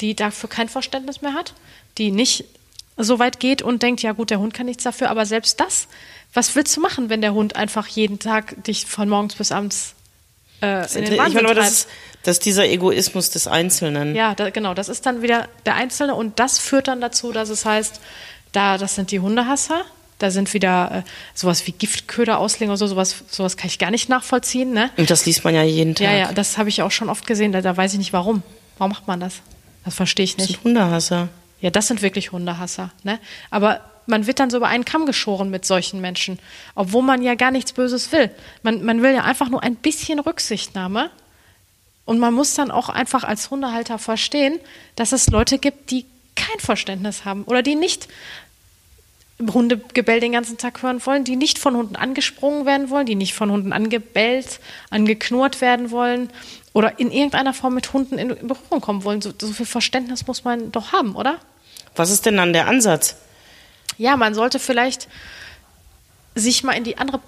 die dafür kein Verständnis mehr hat, die nicht so weit geht und denkt, ja gut, der Hund kann nichts dafür, aber selbst das, was willst du machen, wenn der Hund einfach jeden Tag dich von morgens bis abends äh, in den
ich
Wahnsinn
meine, aber das das ist dieser Egoismus des Einzelnen.
Ja, da, genau, das ist dann wieder der Einzelne und das führt dann dazu, dass es heißt, da, das sind die Hundehasser, da sind wieder äh, sowas wie Giftköder auslegen oder so, sowas, sowas kann ich gar nicht nachvollziehen, ne?
Und das liest man ja jeden Tag.
Ja, ja, das habe ich auch schon oft gesehen, da, da weiß ich nicht warum. Warum macht man das? Das verstehe ich
Das
nicht.
sind Hundehasser.
Ja, das sind wirklich Hundehasser, ne? Aber man wird dann so über einen Kamm geschoren mit solchen Menschen, obwohl man ja gar nichts Böses will. Man, man will ja einfach nur ein bisschen Rücksichtnahme. Und man muss dann auch einfach als Hundehalter verstehen, dass es Leute gibt, die kein Verständnis haben oder die nicht Hundegebell den ganzen Tag hören wollen, die nicht von Hunden angesprungen werden wollen, die nicht von Hunden angebellt, angeknurrt werden wollen oder in irgendeiner Form mit Hunden in Berührung kommen wollen. So, so viel Verständnis muss man doch haben, oder?
Was ist denn dann der Ansatz?
Ja, man sollte vielleicht sich mal in die andere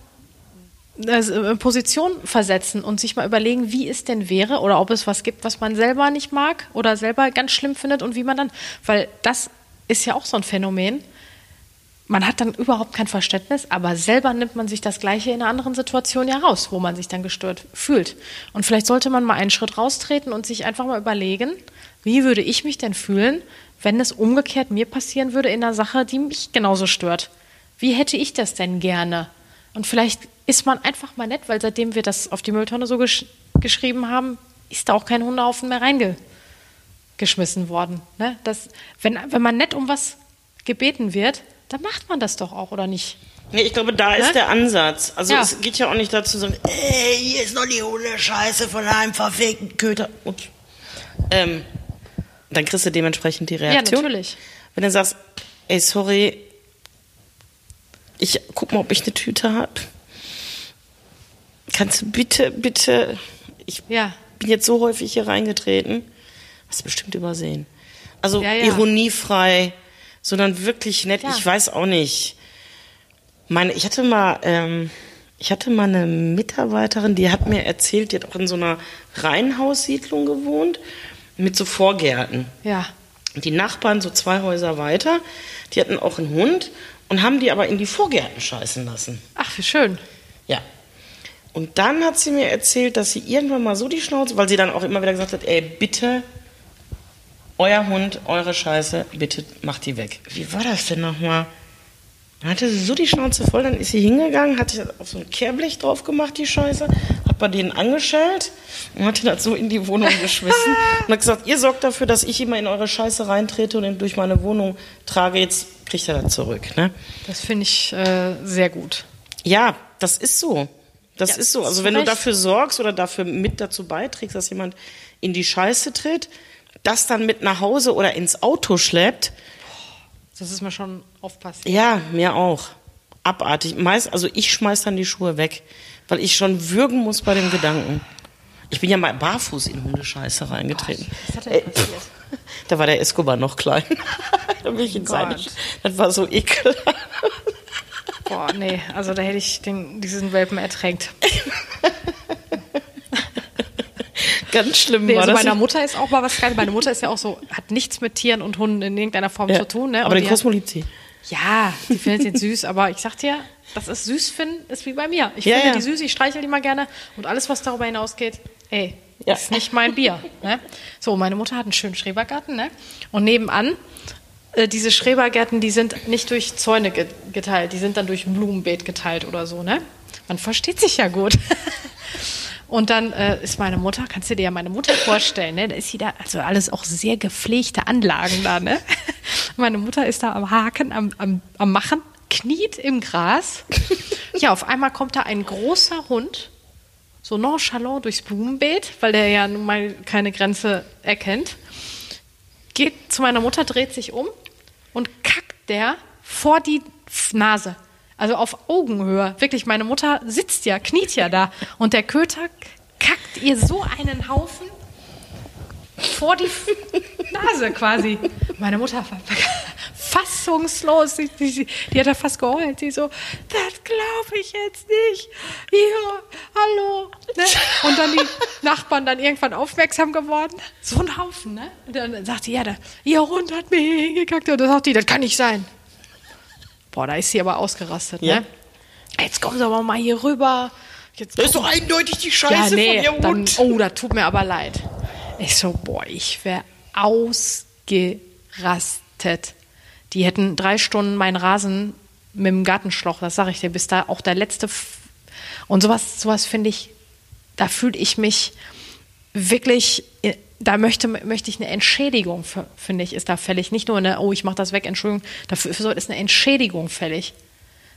äh, Position versetzen und sich mal überlegen, wie es denn wäre oder ob es was gibt, was man selber nicht mag oder selber ganz schlimm findet und wie man dann, weil das ist ja auch so ein Phänomen. Man hat dann überhaupt kein Verständnis, aber selber nimmt man sich das Gleiche in einer anderen Situation ja raus, wo man sich dann gestört fühlt. Und vielleicht sollte man mal einen Schritt raustreten und sich einfach mal überlegen, wie würde ich mich denn fühlen, wenn es umgekehrt mir passieren würde in einer Sache, die mich genauso stört. Wie hätte ich das denn gerne? Und vielleicht ist man einfach mal nett, weil seitdem wir das auf die Mülltonne so gesch geschrieben haben, ist da auch kein Hundehaufen mehr reingeschmissen worden. Ne? Das, wenn, wenn man nett um was gebeten wird, dann macht man das doch auch, oder nicht?
Nee, ich glaube, da ist
Ne?
der Ansatz. Also
Ja.
es geht ja auch nicht dazu, so, ey, hier ist noch die Hundescheiße von einem verfegten Köter. Ups. Ähm, dann kriegst du dementsprechend die Reaktion.
Ja, natürlich.
Wenn du sagst, ey, sorry, ich guck mal, ob ich eine Tüte hab. Kannst du bitte, bitte, ich
Ja.
bin jetzt so häufig hier reingetreten, hast du bestimmt übersehen. Also
Ja, ja.
ironiefrei, sondern wirklich nett. Ich weiß auch nicht. Meine, ich hatte mal, ähm, ich hatte mal eine Mitarbeiterin, die hat mir erzählt, die hat auch in so einer Reihenhaussiedlung gewohnt mit so Vorgärten.
Ja.
Die Nachbarn, so zwei Häuser weiter, die hatten auch einen Hund und haben die aber in die Vorgärten scheißen lassen.
Ach, wie schön.
Ja. Und dann hat sie mir erzählt, dass sie irgendwann mal so die Schnauze, weil sie dann auch immer wieder gesagt hat, ey, bitte, euer Hund, eure Scheiße, bitte macht die weg. Wie war das denn nochmal? Dann hatte sie so die Schnauze voll, dann ist sie hingegangen, hat sich auf so ein Kehrblech drauf gemacht, die Scheiße, hat bei denen angeschellt und hat ihn das so in die Wohnung geschmissen und hat gesagt, ihr sorgt dafür, dass ich immer in eure Scheiße reintrete und ihn durch meine Wohnung trage. Jetzt kriegt er das zurück. Ne?
Das finde ich äh, sehr gut.
Ja, das ist so. Das
Ja,
ist so. Also wenn du dafür sorgst oder dafür mit dazu beiträgst, dass jemand in die Scheiße tritt, das dann mit nach Hause oder ins Auto schleppt,
Das ist mir schon oft passiert.
ja, mir auch. Abartig. Meist, also ich schmeiß dann die Schuhe weg, weil ich schon würgen muss bei dem Gedanken. Ich bin ja mal barfuß in Hundescheiße reingetreten.
Was hat denn
Äh,
passiert?
Da war der Escobar noch klein. da bin ich in seine,
Gott.
das war so ekelhaft.
Boah, nee, also da hätte ich den, diesen Welpen ertränkt.
Ganz schlimm
Nee,
war
also
das.
meiner Mutter ist auch mal was geil. Meine Mutter ist ja auch so, hat nichts mit Tieren und Hunden in irgendeiner Form
ja.
zu tun. Ne?
Aber
Und
den
die
Cosmo liebt sie.
Ja, die findet den süß, aber ich sag dir, das ist süß finden, ist wie bei mir. Ich
Ja,
finde
ja.
die süß, ich streichel die mal gerne und alles, was darüber hinausgeht, ey,
Ja.
ist nicht mein Bier. Ne? So, meine Mutter hat einen schönen Schrebergarten, ne? Und nebenan, äh, diese Schrebergärten, die sind nicht durch Zäune ge geteilt, die sind dann durch ein Blumenbeet geteilt oder so, ne? Man versteht sich ja gut. Und dann äh, ist meine Mutter, kannst du dir ja meine Mutter vorstellen, ne? Da ist sie da, also alles auch sehr gepflegte Anlagen da, ne? Meine Mutter ist da am Haken, am, am, am Machen, kniet im Gras. Ja, auf einmal kommt da ein großer Hund, so nonchalant durchs Blumenbeet, weil der ja nun mal keine Grenze erkennt. Geht zu meiner Mutter, dreht sich um und kackt der vor die Nase. Also auf Augenhöhe. Wirklich, meine Mutter sitzt ja, kniet ja da. Und der Köter kackt ihr so einen Haufen vor die Nase quasi. Meine Mutter fassungslos. Die, die, die hat da fast geheult. Sie so, das glaube ich jetzt nicht. Hier, hallo. Ne? Und dann die Nachbarn dann irgendwann aufmerksam geworden. So ein Haufen, ne? Und dann sagt die, ja, da, ihr Hund hat mir hier hingekackt. Und dann sagt die, das kann nicht sein. Boah, da ist sie aber ausgerastet,
Ja.
ne? Jetzt kommen Sie aber mal hier rüber. Jetzt
Das ist doch eindeutig die Scheiße
ja, nee,
von ihrem
dann,
Hund.
oh, das tut mir aber leid. Ich so, boah, ich wäre ausgerastet. Die hätten drei Stunden meinen Rasen mit dem Gartenschlauch, das sage ich dir, bis da auch der letzte. F und sowas, sowas finde ich, da fühle ich mich wirklich, da möchte, möchte ich eine Entschädigung, finde ich, ist da fällig. Nicht nur eine, oh, ich mache das weg, Entschuldigung, dafür ist eine Entschädigung fällig.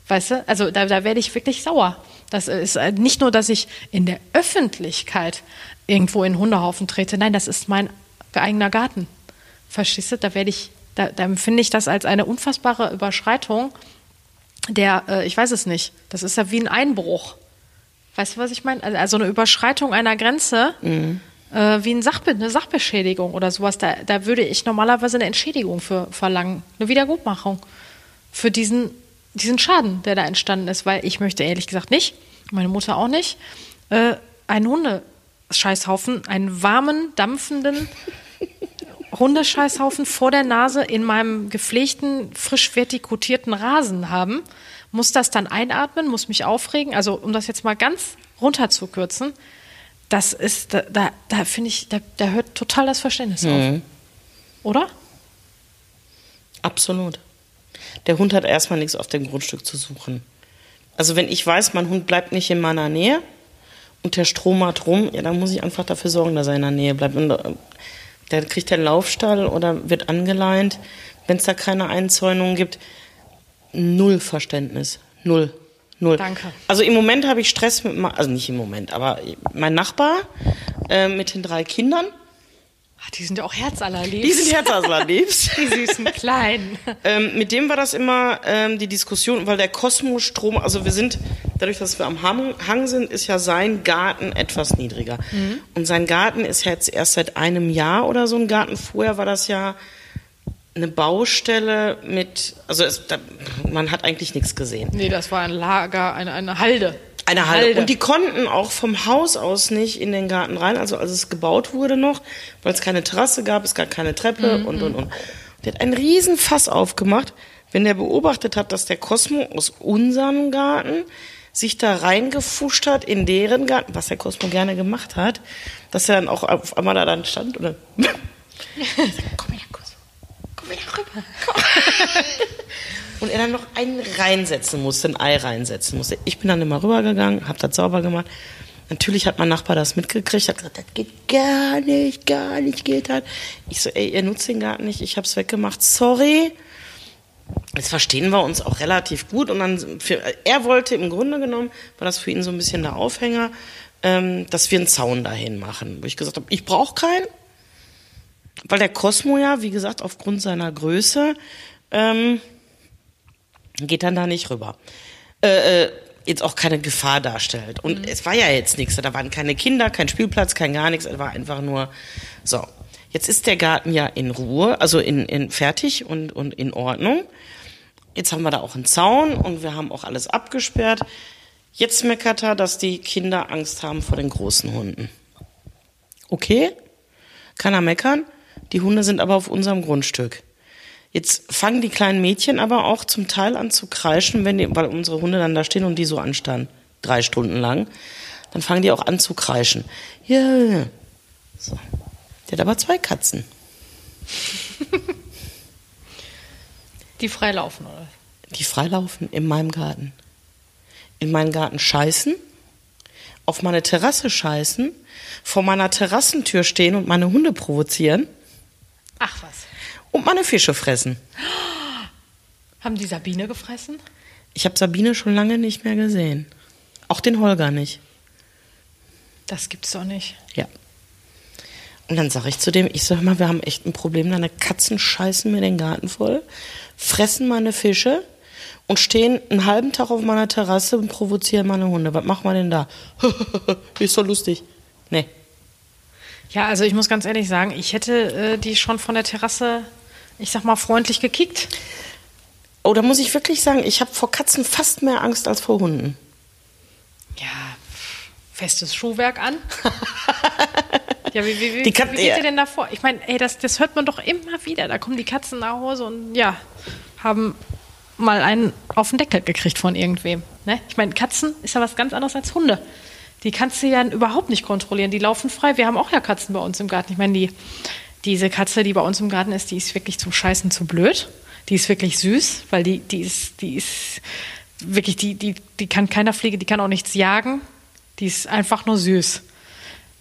Weißt du? Also da, da werde ich wirklich sauer. Das ist äh, nicht nur, dass ich in der Öffentlichkeit irgendwo in Hundehaufen trete. Nein, das ist mein eigener Garten. Verstehst du? Da werde ich, da, da empfinde ich das als eine unfassbare Überschreitung. Der, äh, ich weiß es nicht. Das ist ja wie ein Einbruch. Weißt du, was ich meine? Also- Also eine Überschreitung einer Grenze, äh, wie ein Sachbe eine Sachbeschädigung oder sowas. Da, da würde ich normalerweise eine Entschädigung für verlangen, eine Wiedergutmachung für diesen, diesen Schaden, der da entstanden ist, weil ich möchte ehrlich gesagt nicht, meine Mutter auch nicht, äh, einen Hundescheißhaufen, einen warmen, dampfenden Hundescheißhaufen vor der Nase in meinem gepflegten, frisch vertikutierten Rasen haben, muss das dann einatmen, muss mich aufregen. Also um das jetzt mal ganz runterzukürzen, das ist, da, da, da finde ich, da, da hört total das Verständnis auf. Oder?
Absolut. Der Hund hat erstmal nichts auf dem Grundstück zu suchen. Also wenn ich weiß, mein Hund bleibt nicht in meiner Nähe und der Strom hat rum, ja, dann muss ich einfach dafür sorgen, dass er in der Nähe bleibt. Und äh, der kriegt den Laufstall oder wird angeleint. Wenn es da keine Einzäunung gibt, null Verständnis. Null. Null.
Danke.
Also im Moment habe ich Stress mit, also nicht im Moment, aber mein Nachbar äh, mit den drei Kindern,
Ah, die sind ja auch herzallerliebst.
die sind herzallerliebst.
die süßen Kleinen.
Ähm, mit dem war das immer ähm, die Diskussion, weil der Kosmostrom, also wir sind, dadurch, dass wir am Hang, Hang sind, ist ja sein Garten etwas niedriger. Und sein Garten ist jetzt erst seit einem Jahr oder so ein Garten. Vorher war das ja eine Baustelle mit, also es, da, man hat eigentlich nichts gesehen.
Nee, das war ein Lager, eine, eine Halde.
Eine Halle. Und die konnten auch vom Haus aus nicht in den Garten rein, also als es gebaut wurde noch, weil es keine Terrasse gab, es gab keine Treppe und, und, und. Der hat einen riesen Fass aufgemacht, wenn der beobachtet hat, dass der Cosmo aus unserem Garten sich da reingefuscht hat in deren Garten, was der Cosmo gerne gemacht hat, dass er dann auch auf einmal da dann stand und dann, komm her, komm rüber. Und er dann noch einen reinsetzen musste, ein Ei reinsetzen musste. Ich bin dann immer rübergegangen, hab das sauber gemacht. Natürlich hat mein Nachbar das mitgekriegt, hat gesagt, das geht gar nicht, gar nicht geht das. Ich so, ey, ihr nutzt den Garten nicht, ich hab's weggemacht, sorry. Jetzt verstehen wir uns auch relativ gut und dann, für, er wollte im Grunde genommen, war das für ihn so ein bisschen der Aufhänger, ähm, dass wir einen Zaun dahin machen. Wo ich gesagt habe, ich brauche keinen, weil der Cosmo ja, wie gesagt, aufgrund seiner Größe ähm, geht dann da nicht rüber. Äh, äh, jetzt auch keine Gefahr darstellt. Und es war ja jetzt nichts. Da waren keine Kinder, kein Spielplatz, kein gar nichts. Es war einfach nur so. Jetzt ist der Garten ja in Ruhe, also in, in fertig und, und in Ordnung. Jetzt haben wir da auch einen Zaun und wir haben auch alles abgesperrt. Jetzt meckert er, dass die Kinder Angst haben vor den großen Hunden. Okay, kann er meckern. Die Hunde sind aber auf unserem Grundstück. Jetzt fangen die kleinen Mädchen aber auch zum Teil an zu kreischen, wenn die, weil unsere Hunde dann da stehen und die so anstanden, drei Stunden lang. Dann fangen die auch an zu kreischen. Ja, so. Der hat aber zwei Katzen.
Die freilaufen, oder?
Die freilaufen in meinem Garten. In meinen Garten scheißen, auf meine Terrasse scheißen, vor meiner Terrassentür stehen und meine Hunde provozieren
Ach was.
und meine Fische fressen.
Haben die Sabine gefressen?
Ich habe Sabine schon lange nicht mehr gesehen. Auch den Holger nicht.
Das gibt's doch nicht.
Ja. Und dann sage ich zu dem, ich sag mal, wir haben echt ein Problem, deine Katzen scheißen mir den Garten voll, fressen meine Fische und stehen einen halben Tag auf meiner Terrasse und provozieren meine Hunde. Was machen wir denn da? Ist doch lustig. Nee.
Ja, also ich muss ganz ehrlich sagen, ich hätte äh, die schon von der Terrasse, ich sag mal, freundlich gekickt.
Oh, da muss ich wirklich sagen, ich habe vor Katzen fast mehr Angst als vor Hunden.
Ja, festes Schuhwerk an. ja, wie, wie, wie,
Die Kat-
wie geht ihr denn da vor? Ich meine, ey, das, das hört man doch immer wieder. Da kommen die Katzen nach Hause und ja, haben mal einen auf den Deckel gekriegt von irgendwem. Ne? Ich meine, Katzen ist ja was ganz anderes als Hunde. Die kannst du ja überhaupt nicht kontrollieren. Die laufen frei. Wir haben auch ja Katzen bei uns im Garten. Ich meine, die, diese Katze, die bei uns im Garten ist, die ist wirklich zum Scheißen zu blöd. Die ist wirklich süß, weil die, die ist, die ist wirklich, die, die, die kann keiner Fliege, die kann auch nichts jagen. Die ist einfach nur süß.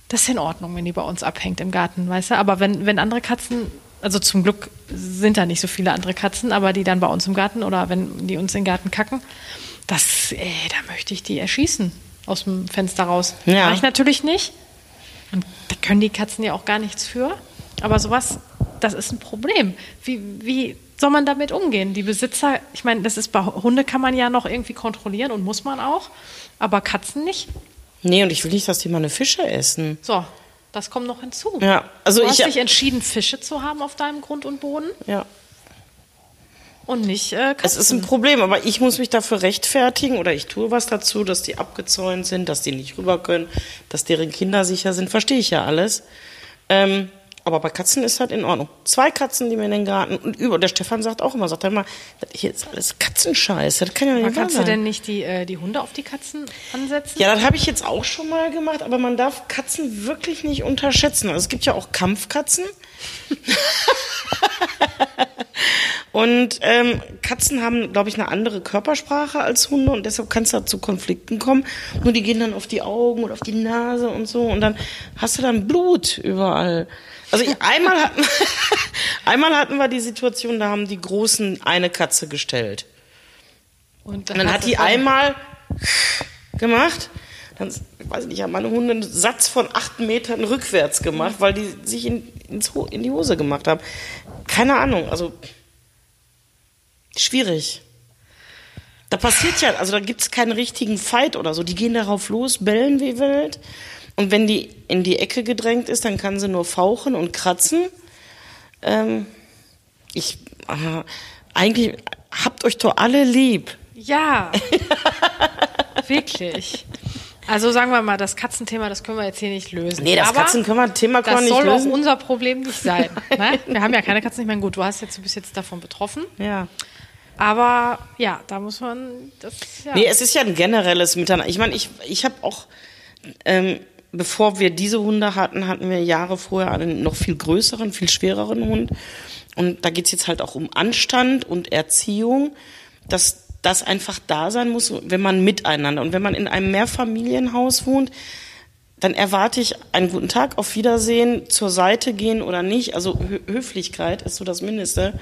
Das ist in Ordnung, wenn die bei uns abhängt im Garten, weißt du? Aber wenn, wenn andere Katzen, also zum Glück sind da nicht so viele andere Katzen, aber die dann bei uns im Garten oder wenn die uns in den Garten kacken, das, ey, da möchte ich die erschießen aus dem Fenster raus.
Ja.
Mach ich natürlich nicht. Und da können die Katzen ja auch gar nichts für. Aber sowas, das ist ein Problem. Wie, wie soll man damit umgehen? Die Besitzer, ich meine, das ist bei Hunde kann man ja noch irgendwie kontrollieren und muss man auch, aber Katzen nicht.
Nee, und ich will nicht, dass die meine Fische essen.
So, das kommt noch hinzu.
Ja, also
du
ich
hast dich entschieden, Fische zu haben auf deinem Grund und Boden
Ja.
Und nicht äh, Katzen.
Es ist ein Problem, aber ich muss mich dafür rechtfertigen oder ich tue was dazu, dass die abgezäunt sind, dass die nicht rüber können, dass deren Kinder sicher sind. Verstehe ich ja alles. Ähm, aber bei Katzen ist halt in Ordnung. Zwei Katzen, die mir in den Garten und über. Der Stefan sagt auch immer, sagt er immer, das hier ist alles Katzenscheiße. Das kann ja
aber
nicht wahr
kannst du
sein.
denn nicht die, äh, die Hunde auf die Katzen ansetzen?
Ja, das habe ich jetzt auch schon mal gemacht, aber man darf Katzen wirklich nicht unterschätzen. Also es gibt ja auch Kampfkatzen. und ähm, Katzen haben, glaube ich, eine andere Körpersprache als Hunde und deshalb kann es da zu Konflikten kommen. Nur die gehen dann auf die Augen und auf die Nase und so und dann hast du dann Blut überall. Also ich, einmal, hatten, einmal hatten wir die Situation, da haben die Großen eine Katze gestellt.
Und
Und dann hat die
dann-
einmal gemacht. Dann, ich weiß nicht, haben meine Hunde einen Satz von acht Metern rückwärts gemacht, weil die sich in, in die Hose gemacht haben. Keine Ahnung, also schwierig. Da passiert ja, also da gibt es keinen richtigen Fight oder so. Die gehen darauf los, bellen wie wild. Und wenn die in die Ecke gedrängt ist, dann kann sie nur fauchen und kratzen. Ähm, ich, äh, eigentlich habt euch doch alle lieb.
Ja, wirklich. Also sagen wir mal, das Katzenthema, das können wir jetzt hier nicht lösen.
Nee, das Katzenthema Thema kann man
das
nicht
soll auch
lösen.
unser Problem nicht sein. Ne? Wir haben ja keine Katzen. Ich meine, gut, du hast jetzt, du bist jetzt davon betroffen.
Ja.
Aber ja, da muss man das. Ja.
Nee, es ist ja ein generelles Miteinander. Ich meine, ich, ich habe auch, ähm, bevor wir diese Hunde hatten, hatten wir Jahre vorher einen noch viel größeren, viel schwereren Hund. Und da geht's jetzt halt auch um Anstand und Erziehung, dass das einfach da sein muss, wenn man miteinander und wenn man in einem Mehrfamilienhaus wohnt, dann erwarte ich einen guten Tag, auf Wiedersehen, zur Seite gehen oder nicht. Also Hö Höflichkeit ist so das Mindeste.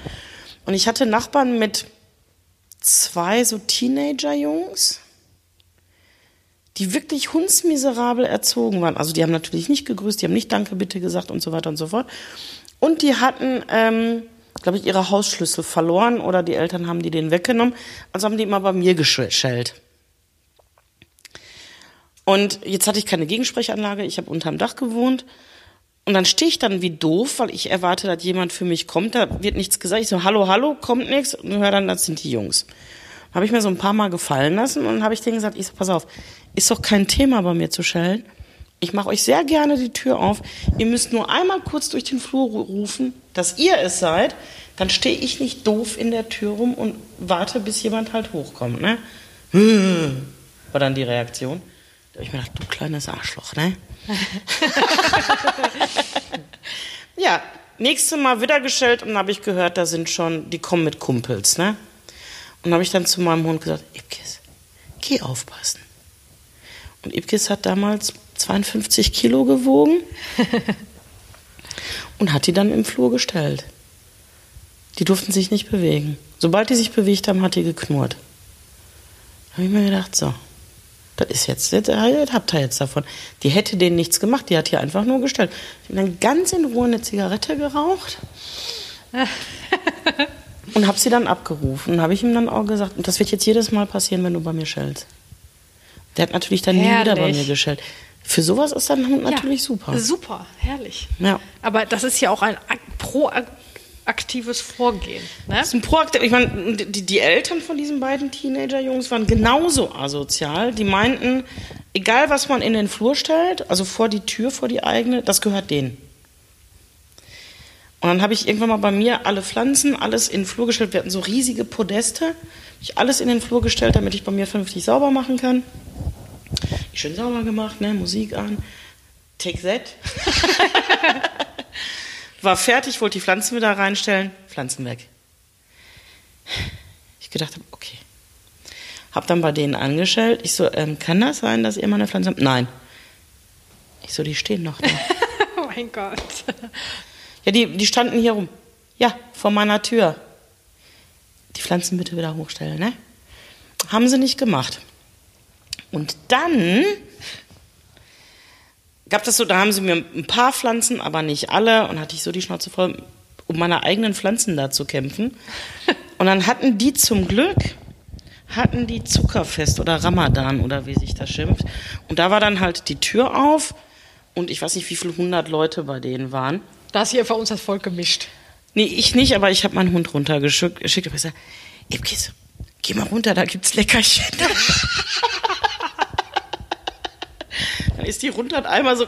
Und ich hatte Nachbarn mit zwei so Teenager-Jungs, die wirklich hundsmiserabel erzogen waren. Also die haben natürlich nicht gegrüßt, die haben nicht Danke bitte gesagt und so weiter und so fort. Und die hatten, ähm, glaube ich, ihre Hausschlüssel verloren oder die Eltern haben die den weggenommen. Also haben die immer bei mir geschellt. Und jetzt hatte ich keine Gegensprechanlage, ich habe unterm Dach gewohnt. Und dann stehe ich dann wie doof, weil ich erwarte, dass jemand für mich kommt. Da wird nichts gesagt. Ich so, hallo, hallo, kommt nichts. Und höre dann, das sind die Jungs. Habe ich mir so ein paar Mal gefallen lassen und habe ich denen gesagt, ich so, pass auf, ist doch kein Thema bei mir zu schellen. Ich mache euch sehr gerne die Tür auf. Ihr müsst nur einmal kurz durch den Flur rufen, dass ihr es seid. Dann stehe ich nicht doof in der Tür rum und warte, bis jemand halt hochkommt. Ne? War dann die Reaktion. Da habe ich mir gedacht, du kleines Arschloch, ne? ja, nächstes Mal wieder gestellt und habe ich gehört, da sind schon, die kommen mit Kumpels, ne? Und habe ich dann zu meinem Hund gesagt, Ipkis, geh aufpassen. Und Ipkis hat damals 52 Kilo gewogen und hat die dann im Flur gestellt. Die durften sich nicht bewegen. Sobald die sich bewegt haben, hat die geknurrt. Da habe ich mir gedacht, so, das ist jetzt, das habt ihr jetzt davon. Die hätte denen nichts gemacht, die hat hier einfach nur gestellt. Ich habe dann ganz in Ruhe eine Zigarette geraucht und habe sie dann abgerufen. Und habe ich ihm dann auch gesagt, und das wird jetzt jedes Mal passieren, wenn du bei mir schellst. Der hat natürlich dann herrlich. nie wieder bei mir geschellt. Für sowas ist dann Hund natürlich ja, super.
Super, herrlich.
Ja.
Aber das ist ja auch ein pro aktives Vorgehen. Ne?
Das ist ein proaktiv. Ich meine, die, die Eltern von diesen beiden Teenager-Jungs waren genauso asozial. Die meinten, egal was man in den Flur stellt, also vor die Tür, vor die eigene, das gehört denen. Und dann habe ich irgendwann mal bei mir alle Pflanzen, alles in den Flur gestellt. Wir hatten so riesige Podeste. Ich alles in den Flur gestellt, damit ich bei mir vernünftig sauber machen kann. Ich schön sauber gemacht, ne? Musik an. Take that. war fertig, wollte die Pflanzen wieder reinstellen, Pflanzen weg. Ich gedacht habe, okay. Hab dann bei denen angestellt. Ich so, ähm, kann das sein, dass ihr meine Pflanzen habt? Nein. Ich so, die stehen noch da.
oh mein Gott.
Ja, die, die standen hier rum. Ja, vor meiner Tür. Die Pflanzen bitte wieder hochstellen, ne? Haben sie nicht gemacht. Und dann gab das so, da haben sie mir ein paar Pflanzen, aber nicht alle und hatte ich so die Schnauze voll, um meine eigenen Pflanzen da zu kämpfen. Und dann hatten die zum Glück, hatten die Zuckerfest oder Ramadan oder wie sich das schimpft. Und da war dann halt die Tür auf und ich weiß nicht, wie viele hundert Leute bei denen waren.
Da ist hier für uns das Volk gemischt.
Nee, ich nicht, aber ich habe meinen Hund runtergeschickt und gesagt, Ebkis, geh mal runter, da gibt's Leckerchen. Die runter und einmal so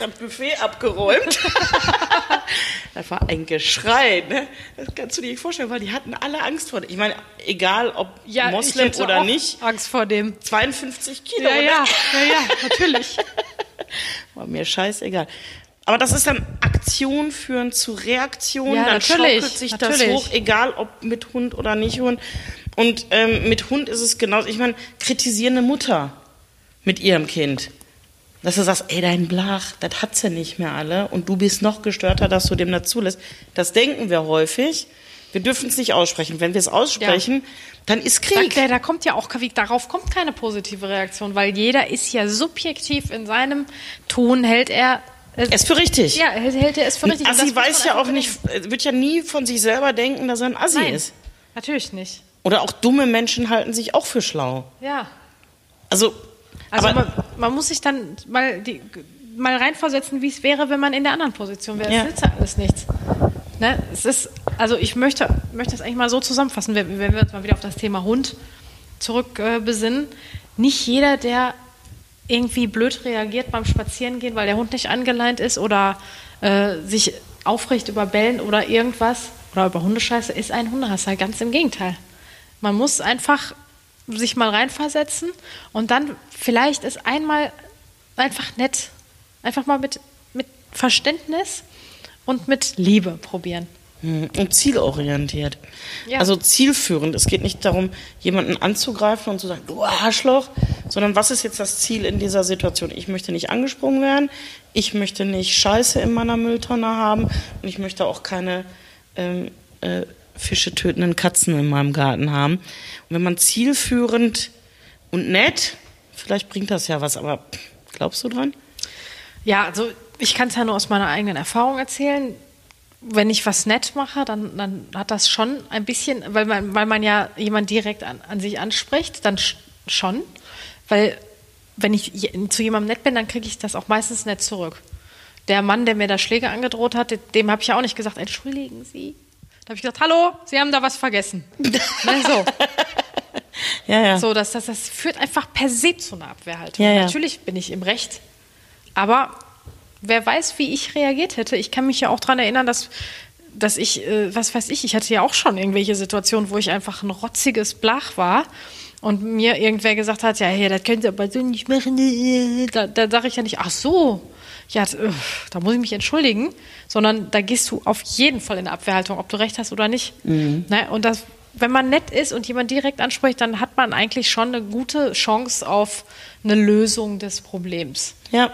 das Buffet abgeräumt. das war ein Geschrei, ne? Das kannst du dir nicht vorstellen, weil die hatten alle Angst vor dem. Ich meine, egal ob ja, Moslem oder nicht.
Angst vor dem.
52 Kilo.
Ja, ja, ja, ja, natürlich.
War mir scheißegal. Aber das ist dann Aktion führen zu Reaktion.
Ja,
dann
natürlich,
schaukelt sich
natürlich.
das hoch, egal ob mit Hund oder nicht Hund. Und ähm, mit Hund ist es genauso. Ich meine, kritisierende Mutter mit ihrem Kind. Dass du sagst, ey, dein Blach, das hat sie nicht mehr alle und du bist noch gestörter, dass du dem dazu lässt. Das denken wir häufig. Wir dürfen es nicht aussprechen. Wenn wir es aussprechen, ja. dann ist Krieg.
Der, da kommt ja auch, darauf kommt keine positive Reaktion, weil jeder ist ja subjektiv in seinem Ton, hält er
es für richtig.
Ja, hält er es für richtig.
Ein Assi weiß ja auch nicht, wird ja nie von sich selber denken, dass er ein Assi
Nein,
ist.
Natürlich nicht.
Oder auch dumme Menschen halten sich auch für schlau.
Ja.
Also
also man, man, muss sich dann mal, die, mal reinversetzen, wie es wäre, wenn man in der anderen Position wäre. Ja. Das nützt ja alles nichts. Ne? Es ist, also ich möchte, möchte das eigentlich mal so zusammenfassen, wenn, wenn wir uns mal wieder auf das Thema Hund zurück äh, besinnen. Nicht jeder, der irgendwie blöd reagiert beim Spazierengehen, weil der Hund nicht angeleint ist oder äh, sich aufrecht über Bellen oder irgendwas oder über Hundescheiße, ist ein Hundehasser. Ganz im Gegenteil. Man muss einfach sich mal reinversetzen und dann vielleicht ist einmal einfach nett. Einfach mal mit, mit Verständnis und mit Liebe probieren.
Hm, und zielorientiert. Ja. Also zielführend. Es geht nicht darum, jemanden anzugreifen und zu sagen, du Arschloch, sondern was ist jetzt das Ziel in dieser Situation? Ich möchte nicht angesprungen werden, ich möchte nicht Scheiße in meiner Mülltonne haben und ich möchte auch keine ähm, äh, Fische tötenden Katzen in meinem Garten haben. Und wenn man zielführend und nett, vielleicht bringt das ja was, aber glaubst du dran?
Ja, also ich kann es ja nur aus meiner eigenen Erfahrung erzählen. Wenn ich was nett mache, dann, dann hat das schon ein bisschen, weil man, weil man ja jemand direkt an, an sich anspricht, dann sch schon. Weil wenn ich zu jemandem nett bin, dann kriege ich das auch meistens nett zurück. Der Mann, der mir da Schläge angedroht hat, dem habe ich ja auch nicht gesagt, entschuldigen Sie. Da habe ich gesagt, hallo, Sie haben da was vergessen. ne, so.
Ja, ja.
So, das, das, das führt einfach per se zu einer Abwehrhaltung.
Ja, ja.
Natürlich bin ich im Recht, aber wer weiß, wie ich reagiert hätte. Ich kann mich ja auch daran erinnern, dass, dass ich, äh, was weiß ich, ich hatte ja auch schon irgendwelche Situationen, wo ich einfach ein rotziges Blach war und mir irgendwer gesagt hat, ja, hey, das könnt ihr aber so nicht machen. Da, da sage ich ja nicht, ach so, ja, äh, da muss ich mich entschuldigen, sondern da gehst du auf jeden Fall in eine Abwehrhaltung, ob du recht hast oder nicht. Ne? Und das, wenn man nett ist und jemand direkt anspricht, dann hat man eigentlich schon eine gute Chance auf eine Lösung des Problems.
Ja.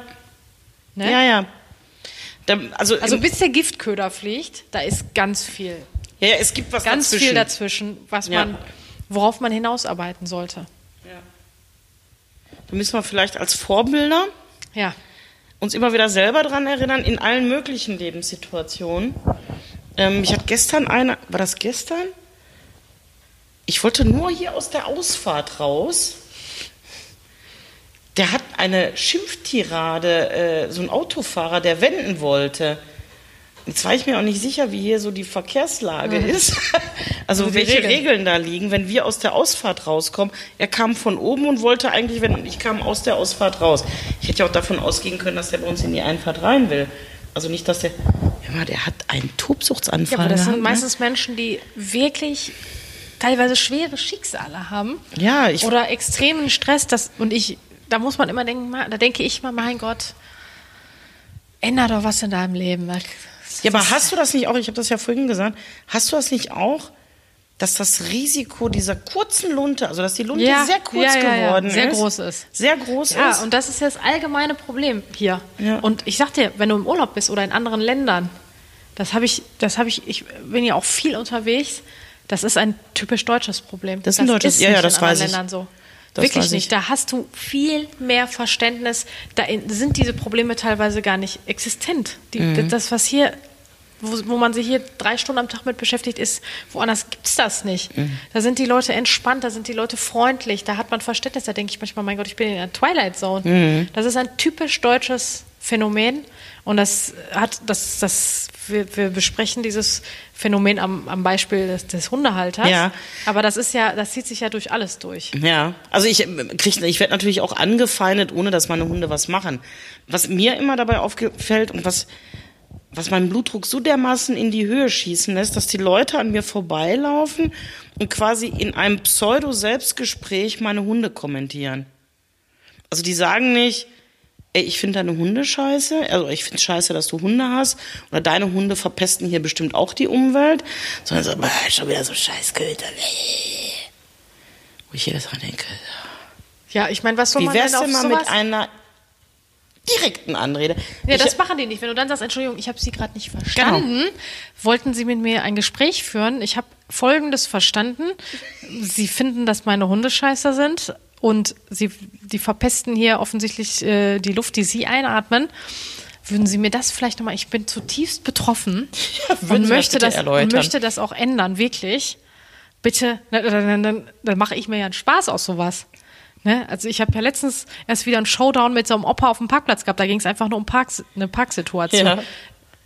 Ne?
Ja, ja. Da, also,
Also bis der Giftköder fliegt, da ist ganz viel,
ja, ja, es gibt was
ganz
dazwischen.
viel dazwischen, was
Ja.
man, worauf man hinausarbeiten sollte.
Da müssen wir vielleicht als Vorbilder
Ja.
Uns immer wieder selber dran erinnern, in allen möglichen Lebenssituationen. Ähm, ich hatte gestern eine, war das gestern? Ich wollte nur hier aus der Ausfahrt raus. Der hat eine Schimpftirade, äh, so ein Autofahrer, der wenden wollte. Jetzt war ich mir auch nicht sicher, wie hier so die Verkehrslage ist. Also,
Also
welche
Regeln.
Regeln da liegen, wenn wir aus der Ausfahrt rauskommen. Er kam von oben und wollte eigentlich und ich kam aus der Ausfahrt raus. Ich hätte ja auch davon ausgehen können, dass der bei uns in die Einfahrt rein will. Also nicht, dass der. Hör mal, der hat einen Tobsuchtsanfall.
Ja, aber das
gehabt,
sind
ne?
meistens Menschen, die wirklich teilweise schwere Schicksale haben.
Ja, ich-
Oder extremen Stress. Das, und ich, da muss man immer denken, da denke ich mal, mein Gott, änder doch was in deinem Leben.
Ja, aber hast du das nicht auch, ich habe das ja vorhin gesagt, hast du das nicht auch, dass das Risiko dieser kurzen Lunte, also dass die Lunte
Ja,
sehr kurz
ja, ja, ja,
geworden
sehr
ist.
groß ist.
Sehr groß
Ja,
ist.
und das ist ja das allgemeine Problem hier.
Ja.
Und ich sag dir, wenn du im Urlaub bist oder in anderen Ländern, das habe ich, das habe ich, ich bin ja auch viel unterwegs, das ist ein typisch deutsches Problem.
Das ist ein deutsches- ja, ja,
nicht
das
in anderen
weiß ich.
Ländern so.
Das
Wirklich nicht. Da hast du viel mehr Verständnis. Da in- sind diese Probleme teilweise gar nicht existent. Die,
Mhm.
Das, was hier, wo, wo man sich hier drei Stunden am Tag mit beschäftigt, ist, woanders gibt es das nicht.
Mhm.
Da sind die Leute entspannt, da sind die Leute freundlich, da hat man Verständnis. Da denke ich manchmal, mein Gott, ich bin in der Twilight Zone.
Mhm.
Das ist ein typisch deutsches Phänomen. Und das hat, das, das, wir, wir besprechen dieses Phänomen am, am Beispiel des, des Hundehalters.
Ja.
Aber das ist ja, das zieht sich ja durch alles durch.
Ja, also ich ähm, krieg, ich werde natürlich auch angefeindet, ohne dass meine Hunde was machen. Was mir immer dabei aufgefällt und was was meinen Blutdruck so dermaßen in die Höhe schießen lässt, dass die Leute an mir vorbeilaufen und quasi in einem Pseudo-Selbstgespräch meine Hunde kommentieren. Also die sagen nicht, ey, ich finde deine Hunde scheiße, also ich finde scheiße, dass du Hunde hast, oder deine Hunde verpesten hier bestimmt auch die Umwelt, sondern so, "Bah, schon wieder so scheiß Köter. Wo ich jedes Mal denke,
Ja, ich meine, was soll
wie
man
wär's
denn
mal
sowas?
mit einer direkten Anrede?
Ja,
ich,
das machen die nicht. Wenn du dann sagst, Entschuldigung, ich habe Sie gerade nicht verstanden, wollten Sie mit mir ein Gespräch führen. Ich habe Folgendes verstanden. Sie finden, dass meine Hunde scheiße sind und Sie, die verpesten hier offensichtlich äh, die Luft, die Sie einatmen. Würden Sie mir das vielleicht nochmal, ich bin zutiefst betroffen
Ja,
und, möchte das,
erläutern?
und möchte das auch ändern, wirklich. Bitte, dann, dann, dann, dann mache ich mir ja einen Spaß aus sowas. Ne? Also ich habe ja letztens erst wieder einen Showdown mit so einem Opa auf dem Parkplatz gehabt. Da ging es einfach nur um Parks, eine Parksituation.
Ja.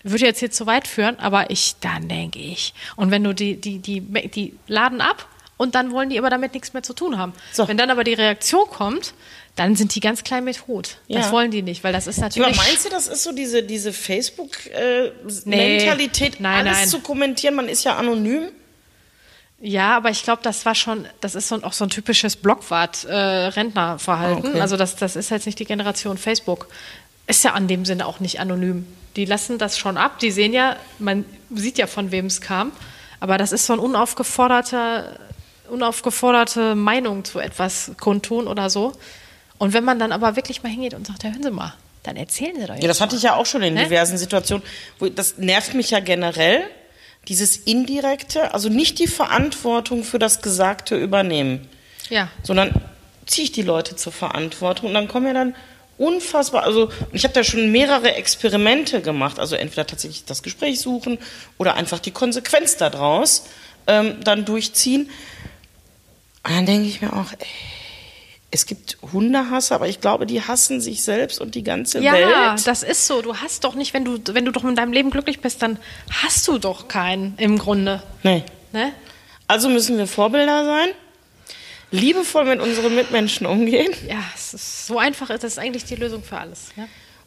Würde jetzt hier zu weit führen, aber ich, dann denke ich. Und wenn du die, die, die, die laden ab und dann wollen die aber damit nichts mehr zu tun haben.
So.
Wenn dann aber die Reaktion kommt, dann sind die ganz klein mit Hut. Das
Ja.
wollen die nicht, weil das ist
aber
natürlich.
meinst du, das ist so diese, diese
Nee.
Facebook-Mentalität,
Nein,
alles
nein.
zu kommentieren? Man ist ja anonym.
Ja, aber ich glaube, das war schon, das ist so, auch so ein typisches Blockwart-Rentnerverhalten.
Ah, okay.
Also das, das ist jetzt nicht die Generation Facebook. Ist ja an dem Sinne auch nicht anonym. Die lassen das schon ab. Die sehen ja, man sieht ja, von wem es kam. Aber das ist so ein unaufgeforderter, unaufgeforderte Meinung zu etwas kundtun oder so. Und wenn man dann aber wirklich mal hingeht und sagt, ja, hören Sie mal, dann erzählen Sie doch jetzt
Ja, das hatte ich ja auch schon in
Ne?
diversen Situationen. Wo, das nervt mich ja generell, dieses indirekte, also nicht die Verantwortung für das Gesagte übernehmen,
Ja.
sondern ziehe ich die Leute zur Verantwortung und dann kommen ja dann unfassbar, also ich habe da schon mehrere Experimente gemacht, also entweder tatsächlich das Gespräch suchen oder einfach die Konsequenz daraus ähm, dann durchziehen. Und dann denke ich mir auch, ey, es gibt Hundehasser, aber ich glaube, die hassen sich selbst und die ganze
Ja,
Welt.
das ist so. Du hast doch nicht, wenn du, wenn du doch in deinem Leben glücklich bist, dann hast du doch keinen im Grunde.
Nee.
Ne?
Also müssen wir Vorbilder sein, liebevoll mit unseren Mitmenschen umgehen.
Ja, es ist so einfach ist, das eigentlich die Lösung für alles. Ja?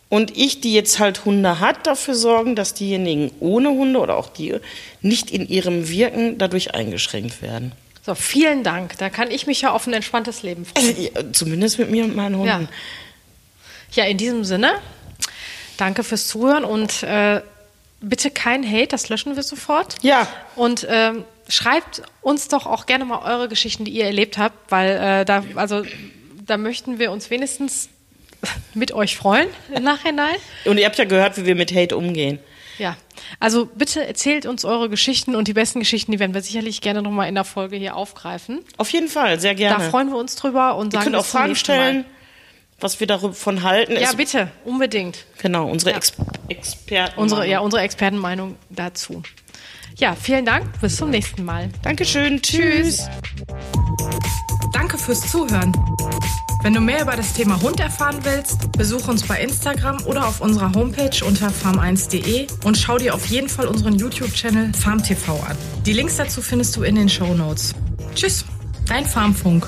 Und ich, die jetzt halt Hunde hat, dafür sorgen, dass diejenigen ohne Hunde oder auch die nicht in ihrem Wirken dadurch eingeschränkt werden.
So, vielen Dank. Da kann ich mich ja auf ein entspanntes Leben freuen.
Also, zumindest mit mir und meinen Hunden.
Ja. Ja, in diesem Sinne, danke fürs Zuhören und äh, bitte kein Hate, das löschen wir sofort.
Ja.
Und ähm, schreibt uns doch auch gerne mal eure Geschichten, die ihr erlebt habt, weil äh, da, also, da möchten wir uns wenigstens mit euch freuen im Nachhinein.
Und ihr habt ja gehört, wie wir mit Hate umgehen.
Ja, also bitte erzählt uns eure Geschichten und die besten Geschichten, die werden wir sicherlich gerne nochmal in der Folge hier aufgreifen.
Auf jeden Fall, sehr gerne.
Da freuen wir uns drüber und
ihr
sagen
könnt auch Fragen stellen, was wir davon halten.
Ja,
Es-
bitte, unbedingt.
Genau, unsere
Ja.
Ex Experten.
Unsere, ja, unsere Expertenmeinung dazu. Ja, vielen Dank. Bis zum nächsten Mal.
Dankeschön. Tschüss.
Danke fürs Zuhören. Wenn du mehr über das Thema Hund erfahren willst, besuch uns bei Instagram oder auf unserer Homepage unter farm1.de und schau dir auf jeden Fall unseren YouTube-Channel FarmTV an. Die Links dazu findest du in den Show Notes. Tschüss, dein Farmfunk.